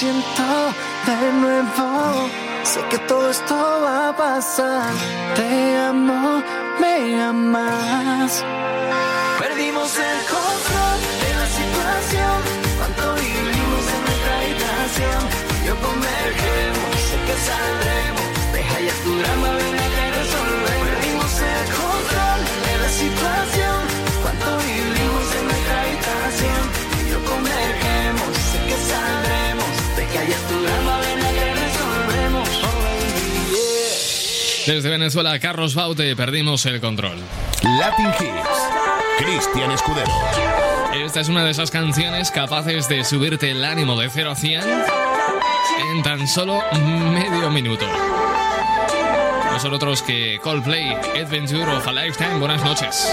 R: siento de nuevo. Sé que todo esto va a pasar. Te amo, me amas. Perdimos el control de la situación. Cuando vivimos en nuestra habitación, yo convergemos. Sé que saldremos. Deja ya tu drama, ven
C: Desde Venezuela, Carlos Baute, perdimos el control.
A: Latin Hits, Cristian Escudero.
C: Esta es una de esas canciones capaces de subirte el ánimo de 0 a 100 en tan solo medio minuto. No son otros que Coldplay, Adventure of a Lifetime. Buenas noches.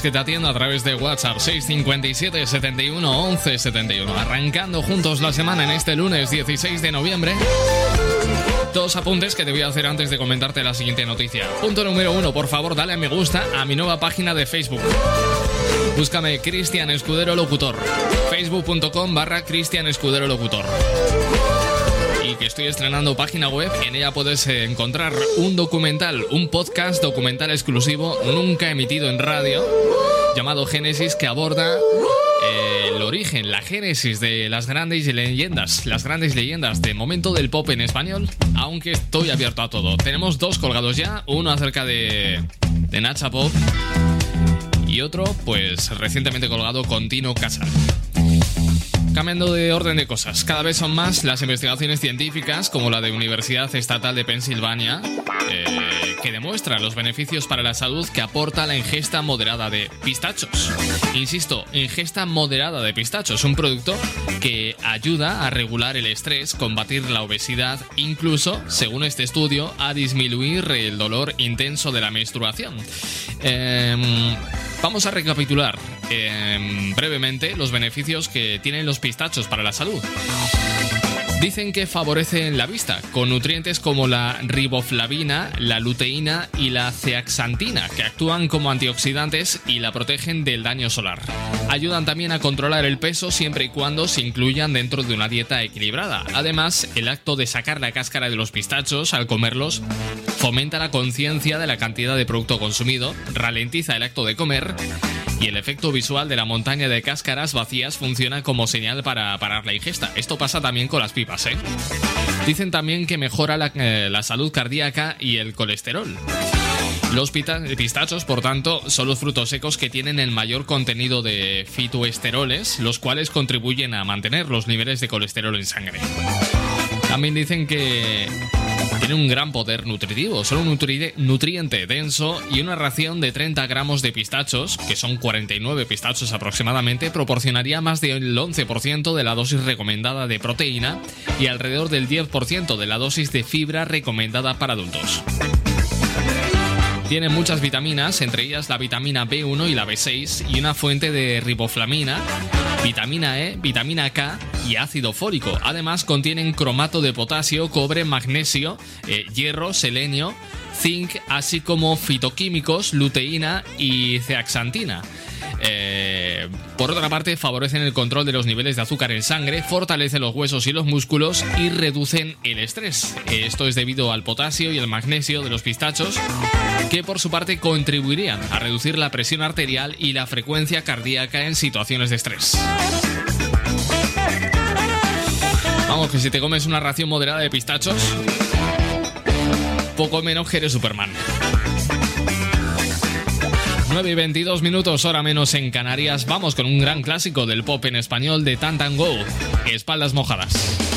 C: que te atiendo a través de WhatsApp 657 71 11 71. Arrancando juntos la semana en este lunes 16 de noviembre. Dos apuntes que te voy a hacer antes de comentarte la siguiente noticia. Punto número uno, por favor, dale a me gusta a mi nueva página de Facebook. Búscame Cristian Escudero Locutor. Facebook.com barra Cristian Escudero Locutor estoy estrenando página web. En ella puedes eh, encontrar un documental, un podcast documental exclusivo, nunca emitido en radio, llamado Génesis, que aborda eh, el origen, la génesis de las grandes leyendas, las grandes leyendas de momento del pop en español, aunque estoy abierto a todo. Tenemos dos colgados ya, uno acerca de, de Nacha Pop y otro, pues recientemente colgado con Tino Casal. Cambiando de orden de cosas, cada vez son más las investigaciones científicas, como la de Universidad Estatal de Pensilvania, eh, que demuestran los beneficios para la salud que aporta la ingesta moderada de pistachos. Insisto, ingesta moderada de pistachos, un producto que ayuda a regular el estrés, combatir la obesidad, incluso, según este estudio, a disminuir el dolor intenso de la menstruación. Em, Vamos a recapitular eh, brevemente los beneficios que tienen los pistachos para la salud. Dicen que favorecen la vista, con nutrientes como la riboflavina, la luteína y la zeaxantina, que actúan como antioxidantes y la protegen del daño solar. Ayudan también a controlar el peso siempre y cuando se incluyan dentro de una dieta equilibrada. Además, el acto de sacar la cáscara de los pistachos al comerlos fomenta la conciencia de la cantidad de producto consumido, ralentiza el acto de comer y el efecto visual de la montaña de cáscaras vacías funciona como señal para parar la ingesta. Esto pasa también con las pipas, ¿eh? Dicen también que mejora la, eh, la salud cardíaca y el colesterol. Los pistachos, por tanto, son los frutos secos que tienen el mayor contenido de fitoesteroles, los cuales contribuyen a mantener los niveles de colesterol en sangre. También dicen que tiene un gran poder nutritivo, son un nutri- nutriente denso y una ración de 30 gramos de pistachos, que son 49 pistachos aproximadamente, proporcionaría más del 11% de la dosis recomendada de proteína y alrededor del 10% de la dosis de fibra recomendada para adultos. Tiene muchas vitaminas, entre ellas la vitamina B1 y la B6, y una fuente de riboflamina, vitamina E, vitamina K y ácido fólico. Además, contienen cromato de potasio, cobre, magnesio, eh, hierro, selenio, zinc, así como fitoquímicos, luteína y zeaxantina. Eh, por otra parte, favorecen el control de los niveles de azúcar en sangre, fortalecen los huesos y los músculos y reducen el estrés. Esto es debido al potasio y el magnesio de los pistachos, que por su parte contribuirían a reducir la presión arterial y la frecuencia cardíaca en situaciones de estrés. Vamos, que si te comes una ración moderada de pistachos, poco menos que eres Superman. 9 y 22 minutos, hora menos en Canarias. Vamos con un gran clásico del pop en español de Tantango, Espaldas Mojadas.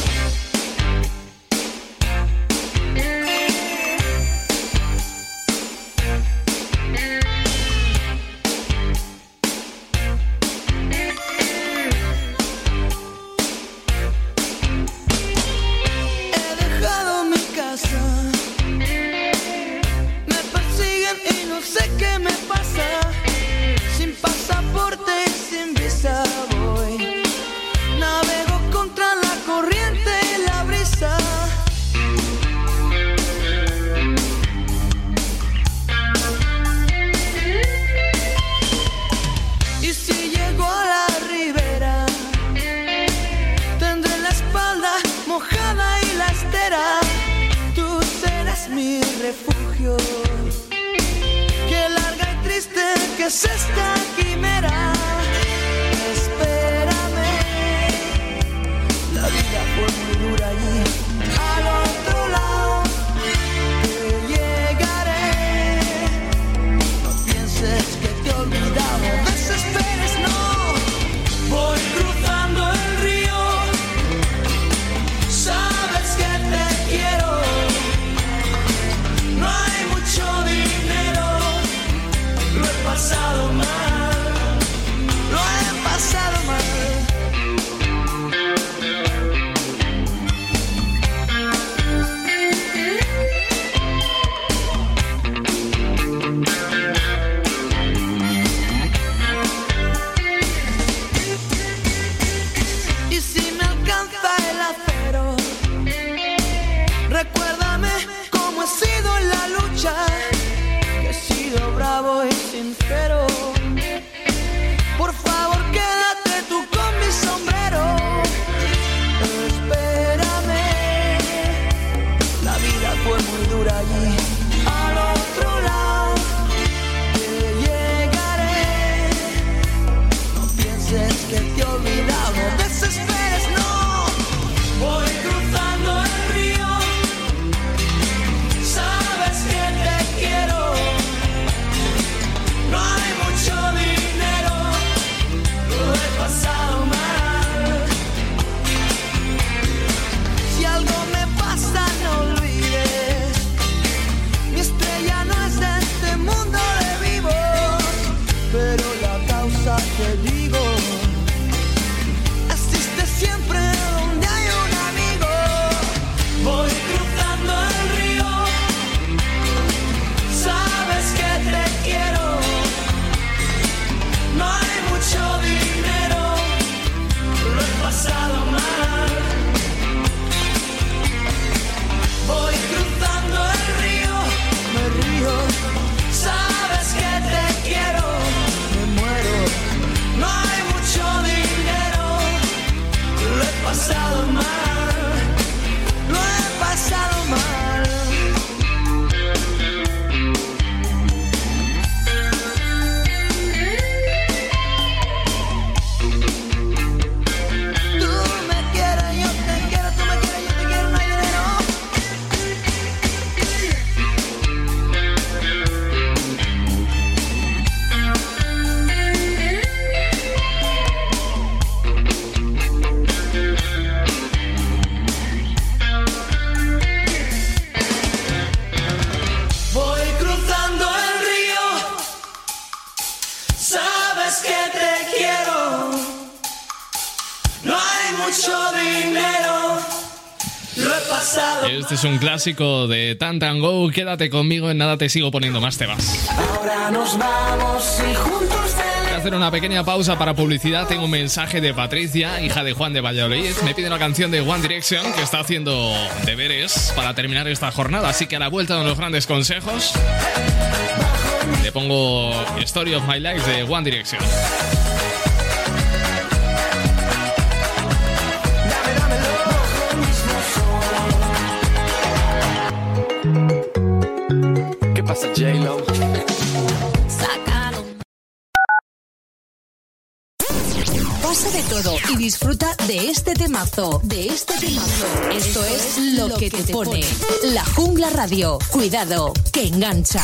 C: Este es un clásico de Tantan Go. Quédate conmigo, en nada te sigo poniendo más te vas.
T: Ahora nos vamos y juntos
C: Voy a hacer una pequeña pausa para publicidad. Tengo un mensaje de Patricia, hija de Juan de Valladolid. Me pide una canción de One Direction que está haciendo deberes para terminar esta jornada. Así que a la vuelta de los grandes consejos, le pongo Story of My Life de One Direction.
U: J-Lo?
K: Pasa de todo y disfruta de este temazo, de este temazo. Esto es lo que te pone la jungla radio. Cuidado, que engancha.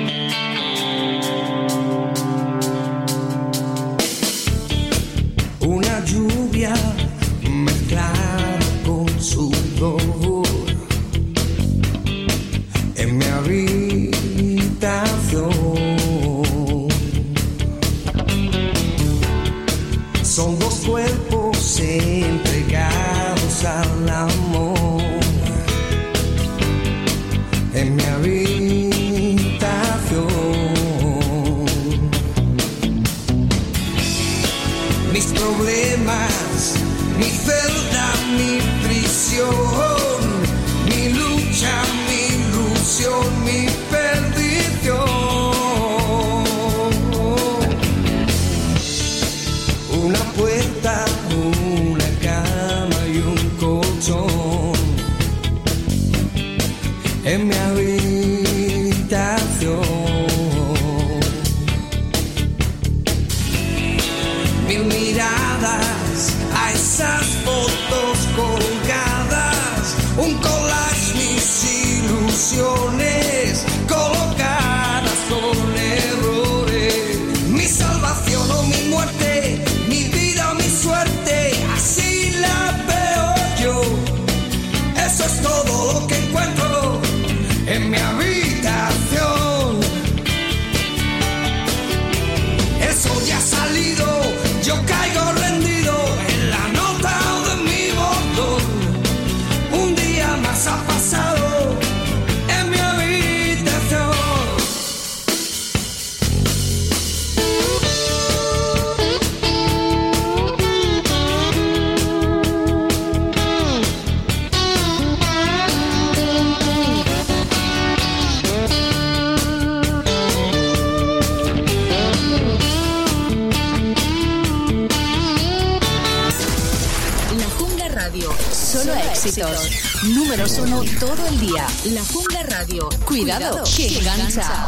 T: Son dos cuerpos entregados
K: éxitos. Números uno todo el día. La Jungla Radio. Cuidado, que engancha.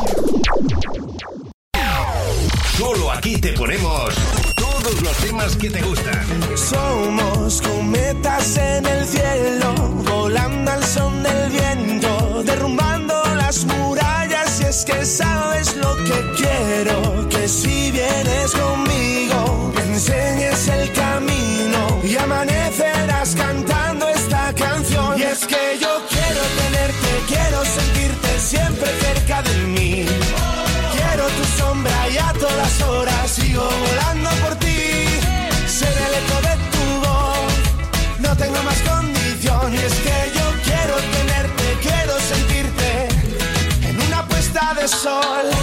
A: Solo aquí te ponemos todos los temas que te gustan.
N: Somos cometas en el cielo, volando al son del viento, derrumbando las murallas. Y es que sabes lo que quiero, que si vienes conmigo, me enseñes siempre cerca de mí. Quiero tu sombra y a todas horas sigo volando por ti. Ser el eco de tu voz, no tengo más condición. Y es que yo quiero tenerte, quiero sentirte en una puesta de sol.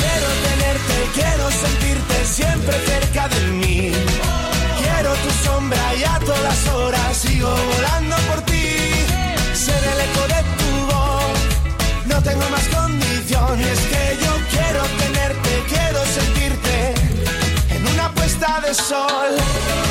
N: quiero sentirte siempre cerca de mí. Quiero tu sombra y a todas horas sigo volando por ti. Ser el eco de tu voz, no tengo más condición. Y es que yo quiero tenerte, quiero sentirte en una puesta de sol.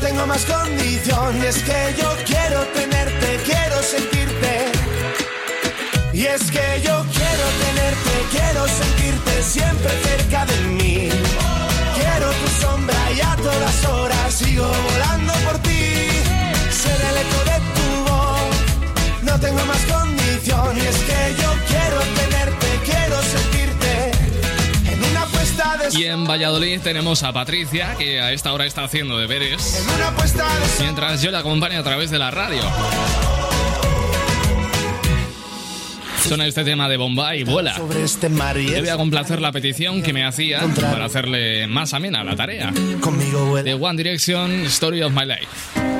N: tengo más condición. Y es que yo quiero tenerte, quiero sentirte. Y es que yo quiero tenerte, quiero sentirte siempre cerca de mí. Quiero tu sombra y a todas horas sigo Y en
C: Valladolid tenemos a Patricia, que a esta hora está haciendo deberes, mientras yo la acompaño a través de la radio. Suena este tema de Bombay, vuela.
N: Sobre este mar y
C: Yo
N: es
C: voy a complacer la petición que me hacía para hacerle más amena la tarea.
N: conmigo.
C: De One Direction, Story of My Life.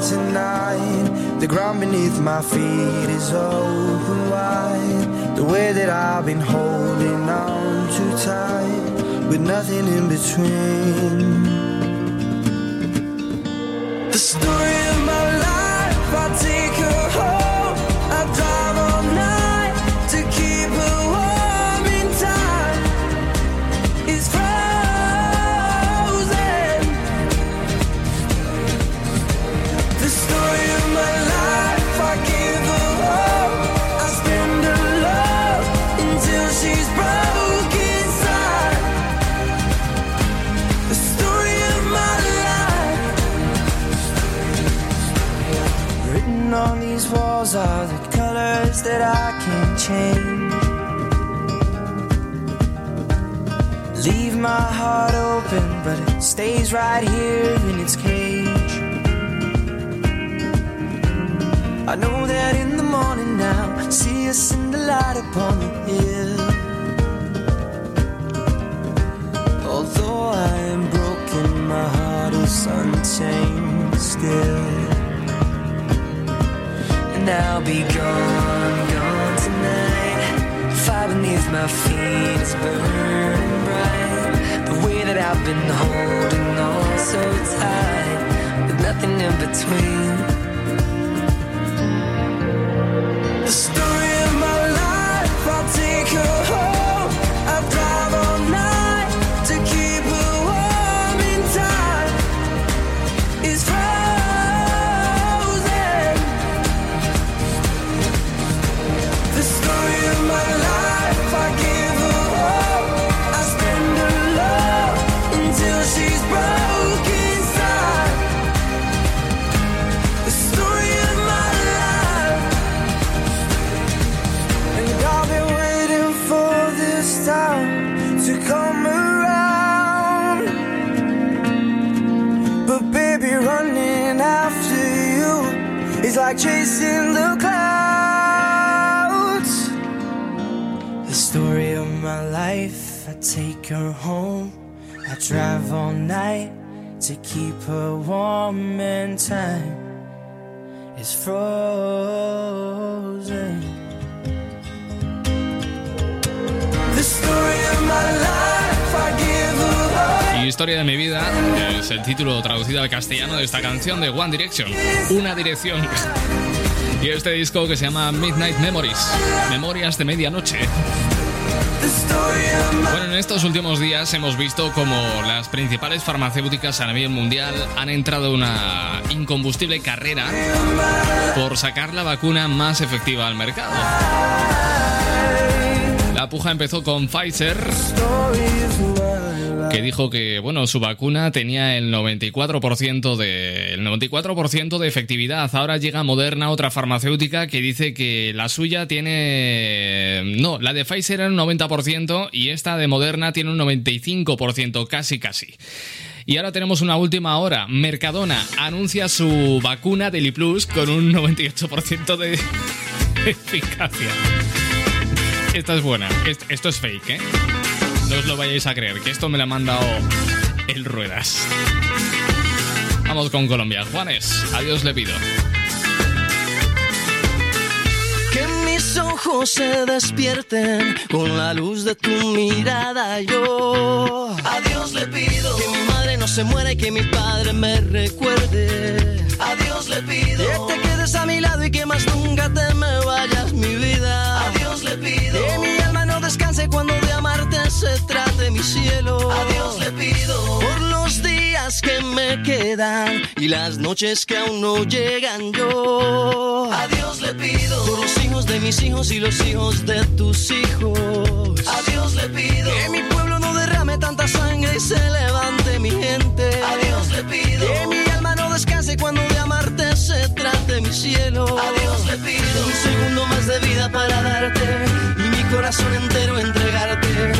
T: tonight. The ground beneath my feet is open wide. The way that I've been holding on too tight, with nothing in between. The story Leave my heart open, but it stays right here in its cage. I know that in the morning now, see us in the light upon the hill. Although I am broken, my heart is unchained still. And I'll be gone. Fire beneath my feet is burning bright. The way that I've been holding on so tight, with nothing in between. Chasing the clouds. The story of my life,
V: I take her home. I drive all night to keep her warm and time is frozen.
C: Historia de mi vida es el título traducido al castellano de esta canción de One Direction. Una dirección. Y este disco que se llama Midnight Memories. Memorias de medianoche. Bueno, en estos últimos días hemos visto como las principales farmacéuticas a nivel mundial han entrado en una incombustible carrera por sacar la vacuna más efectiva al mercado. La puja empezó con Pfizer, que dijo que bueno, su vacuna tenía el 94% de el 94% de efectividad. Ahora llega Moderna, otra farmacéutica que dice que la suya tiene no, la de Pfizer era un 90% y esta de Moderna tiene un 95%, casi casi. Y ahora tenemos una última hora. Mercadona anuncia su vacuna Deli Plus con un 98% de eficacia. Esta es buena. Est- Esto es fake, ¿eh? No os lo vayáis a creer, que esto me lo ha mandado el Ruedas. Vamos con Colombia. Juanes, adiós le pido.
B: Que mis ojos se despierten con la luz de tu mirada. Yo a Dios le pido que mi madre no se muera y que mi padre me recuerde. A Dios le pido que te quedes a mi lado y que más nunca te me vayas, mi vida. Se trate mi cielo. A Dios le pido por los días que me quedan y las noches que aún no llegan yo. A Dios le pido por los hijos de mis hijos y los hijos de tus hijos. A Dios le pido que mi pueblo no derrame tanta sangre y se levante mi gente. A Dios le pido que mi alma no descanse cuando de amarte se trate mi cielo. A Dios le pido un segundo más de vida para darte y mi corazón entero entregarte.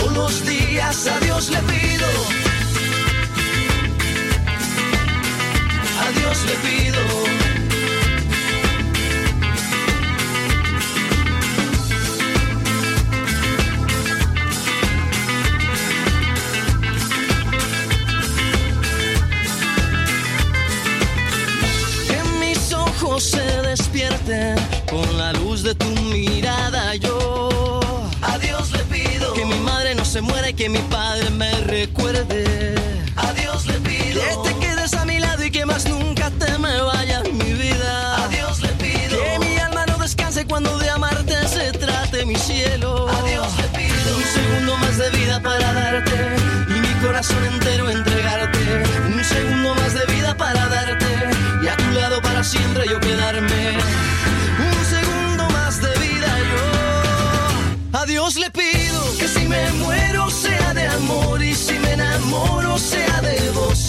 B: Los días a Dios le pido. A Dios le pido. Que mis ojos se despierten con la luz de tu mirada. Yo se muera y que mi padre me recuerde. A Dios le pido que te quedes a mi lado y que más nunca te me vayas, mi vida. A Dios le pido que mi alma no descanse cuando de amarte se trate mi cielo. A Dios le pido un segundo más de vida para darte y mi corazón entero entregarte. Un segundo más de vida para darte y a tu lado para siempre yo quedarme. Un segundo más de vida yo. A Dios le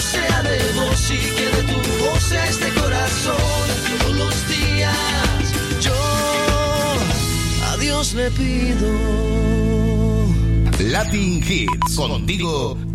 B: sea de vos y que de tu voz este corazón. Todos los días yo a Dios le pido.
A: Latin Hits. Contigo,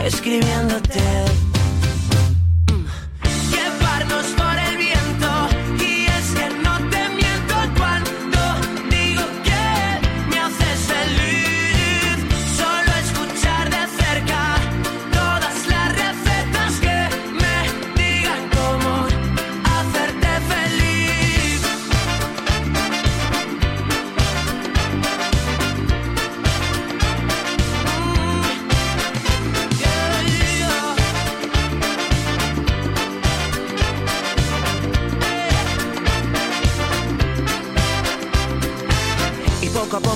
V: escribiéndote.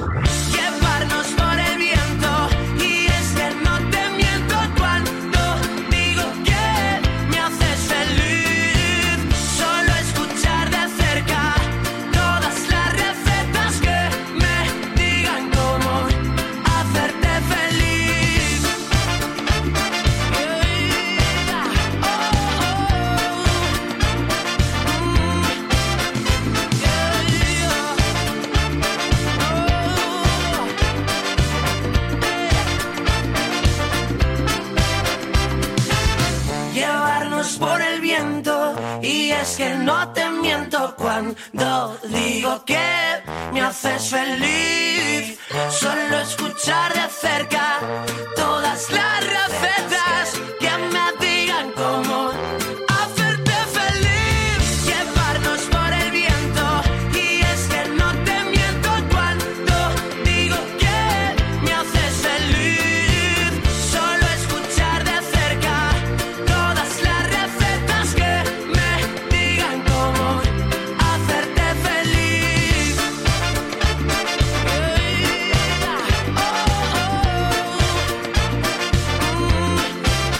V: Bye. Y es que no te miento cuando digo que me haces feliz. Solo escuchar de cerca todas las recetas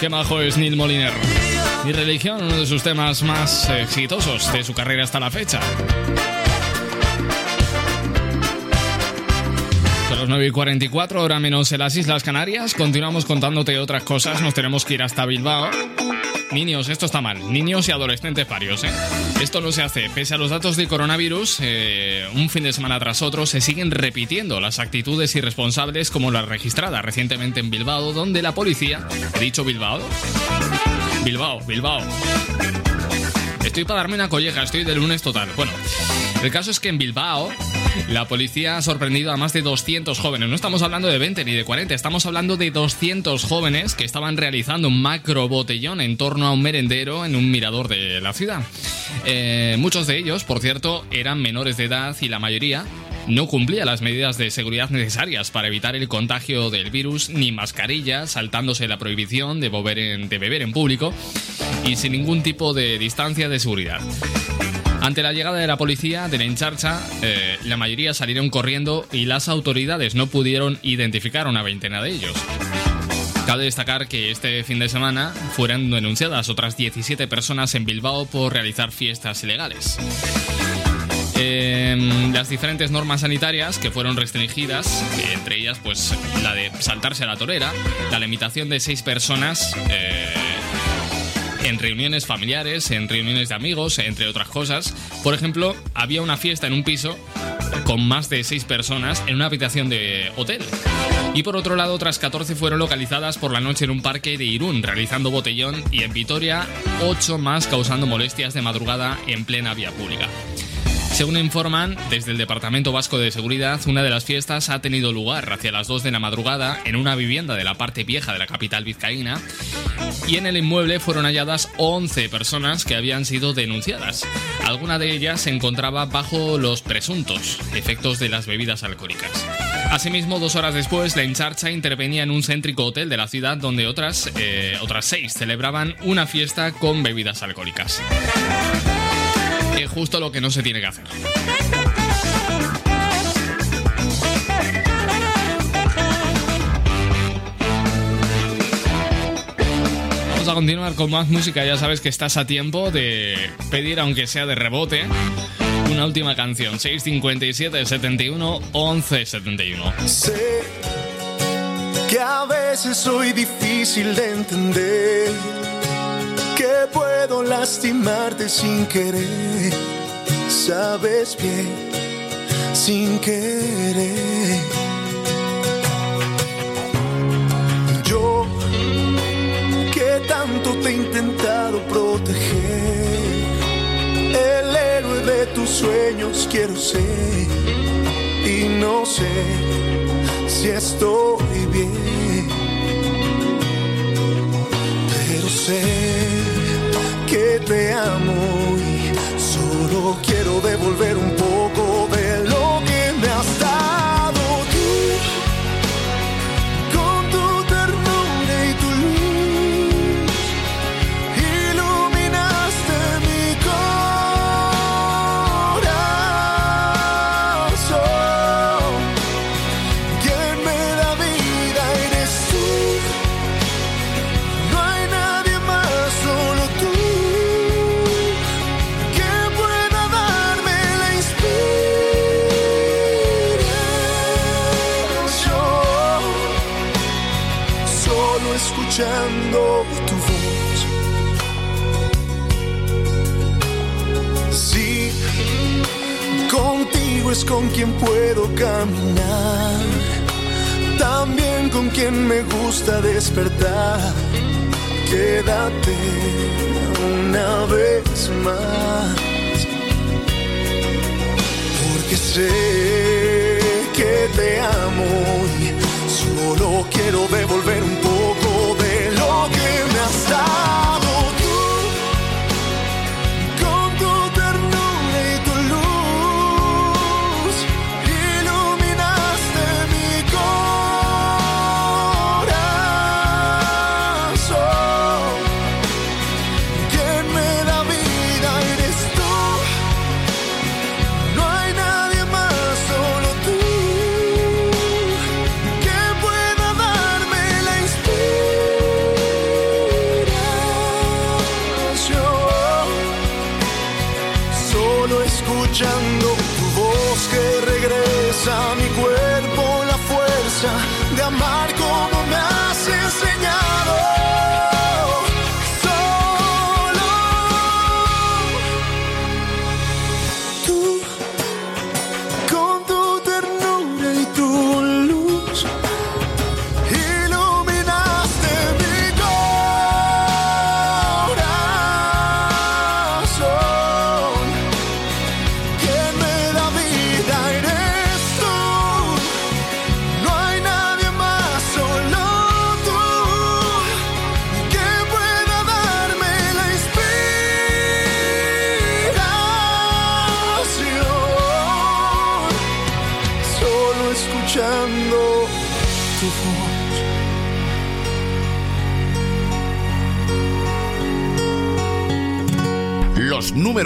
C: Qué majo es Neil Moliner. Mi religión, uno de sus temas más exitosos de su carrera hasta la fecha. Son las 9 y 44, hora menos en las Islas Canarias. Continuamos contándote otras cosas. Nos tenemos que ir hasta Bilbao. Niños, esto está mal. Niños y adolescentes varios, ¿eh? Esto no se hace. Pese a los datos del coronavirus, eh, un fin de semana tras otro se siguen repitiendo las actitudes irresponsables como la registrada recientemente en Bilbao, donde la policía... ¿He dicho Bilbao? Bilbao, Bilbao. Estoy para darme una colleja, estoy de lunes total. Bueno, el caso es que en Bilbao la policía ha sorprendido a más de 200 jóvenes. No estamos hablando de 20 ni de 40, estamos hablando de 200 jóvenes que estaban realizando un macro botellón en torno a un merendero en un mirador de la ciudad. Eh, muchos de ellos, por cierto, eran menores de edad y la mayoría no cumplía las medidas de seguridad necesarias para evitar el contagio del virus, ni mascarillas, saltándose la prohibición de beber en, de beber en público y sin ningún tipo de distancia de seguridad. Ante la llegada de la policía de la encharcha, eh, la mayoría salieron corriendo y las autoridades no pudieron identificar a una veintena de ellos. Cabe destacar que este fin de semana fueron denunciadas otras 17 personas en Bilbao por realizar fiestas ilegales. Eh, las diferentes normas sanitarias que fueron restringidas, entre ellas pues la de saltarse a la torera, la limitación de seis personas eh, en reuniones familiares, en reuniones de amigos, entre otras cosas. Por ejemplo, había una fiesta en un piso con más de seis personas en una habitación de hotel. Y por otro lado, otras 14 fueron localizadas por la noche en un parque de Irún, realizando botellón, y en Vitoria, 8 más causando molestias de madrugada en plena vía pública. Según informan desde el Departamento Vasco de Seguridad, una de las fiestas ha tenido lugar hacia las 2 de la madrugada en una vivienda de la parte vieja de la capital vizcaína y en el inmueble fueron halladas 11 personas que habían sido denunciadas. Alguna de ellas se encontraba bajo los presuntos efectos de las bebidas alcohólicas. Asimismo, dos horas después, la encharcha intervenía en un céntrico hotel de la ciudad donde otras, eh, otras seis celebraban una fiesta con bebidas alcohólicas. Es justo lo que no se tiene que hacer. Vamos a continuar con más música. Ya sabes que estás a tiempo de pedir, aunque sea de rebote, una última canción. 657 71 11 71.
N: Sé que a veces soy difícil de entender, puedo lastimarte sin querer. Sabes bien, sin querer. Yo que tanto te he intentado proteger. El héroe de tus sueños quiero ser. Y no sé si estoy bien. Pero sé que te amo y solo quiero devolver un despertar. Quédate una vez más. Porque sé que te amo y solo quiero devolver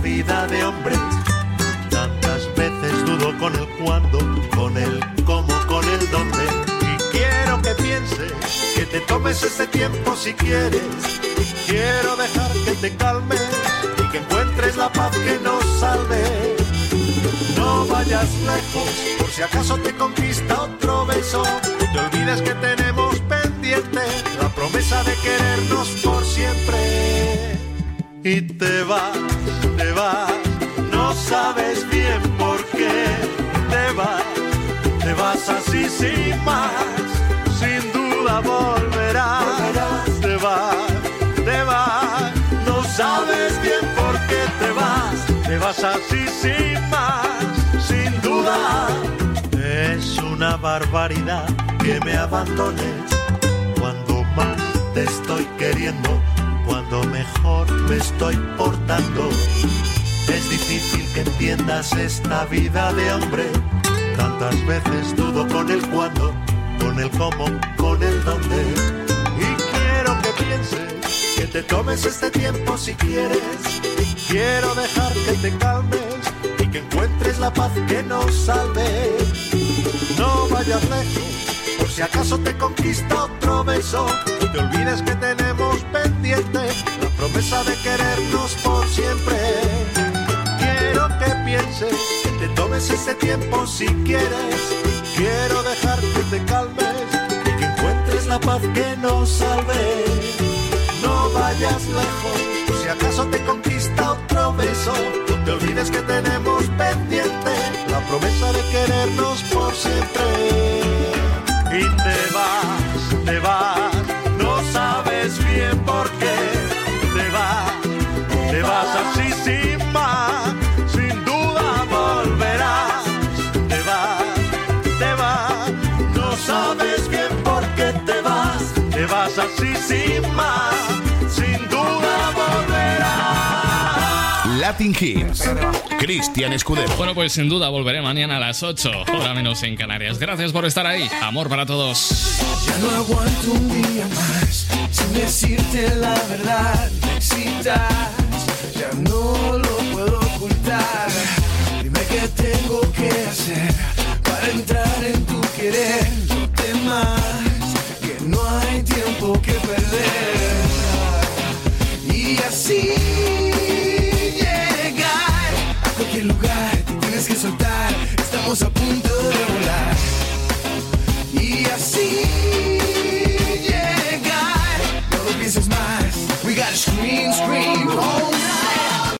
W: vida de hombre, tantas veces dudo con el cuándo, con el cómo, con el dónde. Y quiero que pienses, que te tomes ese tiempo si quieres. Quiero dejar que te calmes y que encuentres la paz que nos salve. No vayas lejos, por si acaso te
X: más, sin duda volverás, te vas, te vas, no sabes bien por qué te vas, te vas así sin más, sin duda. Es una barbaridad que me abandones cuando más te estoy queriendo, cuando mejor me estoy portando. Es difícil que entiendas esta vida de hombre. Tantas veces dudo con el cuándo, con el cómo, con el dónde. Y quiero que pienses, que te tomes este tiempo si quieres. Quiero dejar que te calmes y que encuentres la paz que nos salve. No vayas lejos, por si acaso te conquista otro beso. No te olvides que tenemos pendiente la promesa de querernos por siempre. Quiero que pienses, te tomes ese tiempo si quieres. Quiero dejar que te calmes y que encuentres la paz que nos salve. No vayas lejos, si acaso te conquista otro beso. No te olvides que tenemos pendiente la promesa de querernos por siempre. Y te vas, te vas, no sabes bien por qué. Te vas, te vas así sin así sin más, sin duda volverás.
A: Latin Hits. Cristian Escudero.
C: Bueno, pues sin duda volveré mañana a las 8, hora menos en Canarias. Gracias por estar ahí. Amor para todos.
T: Ya no aguanto un día más sin decirte la verdad. Me excitas, ya no lo puedo ocultar. Dime qué tengo que hacer para entrar en tu querer. No temas tiempo que perder y así llegar a cualquier lugar. Te tienes que soltar, estamos a punto de volar y así llegar. No lo pienses más. We got a screen.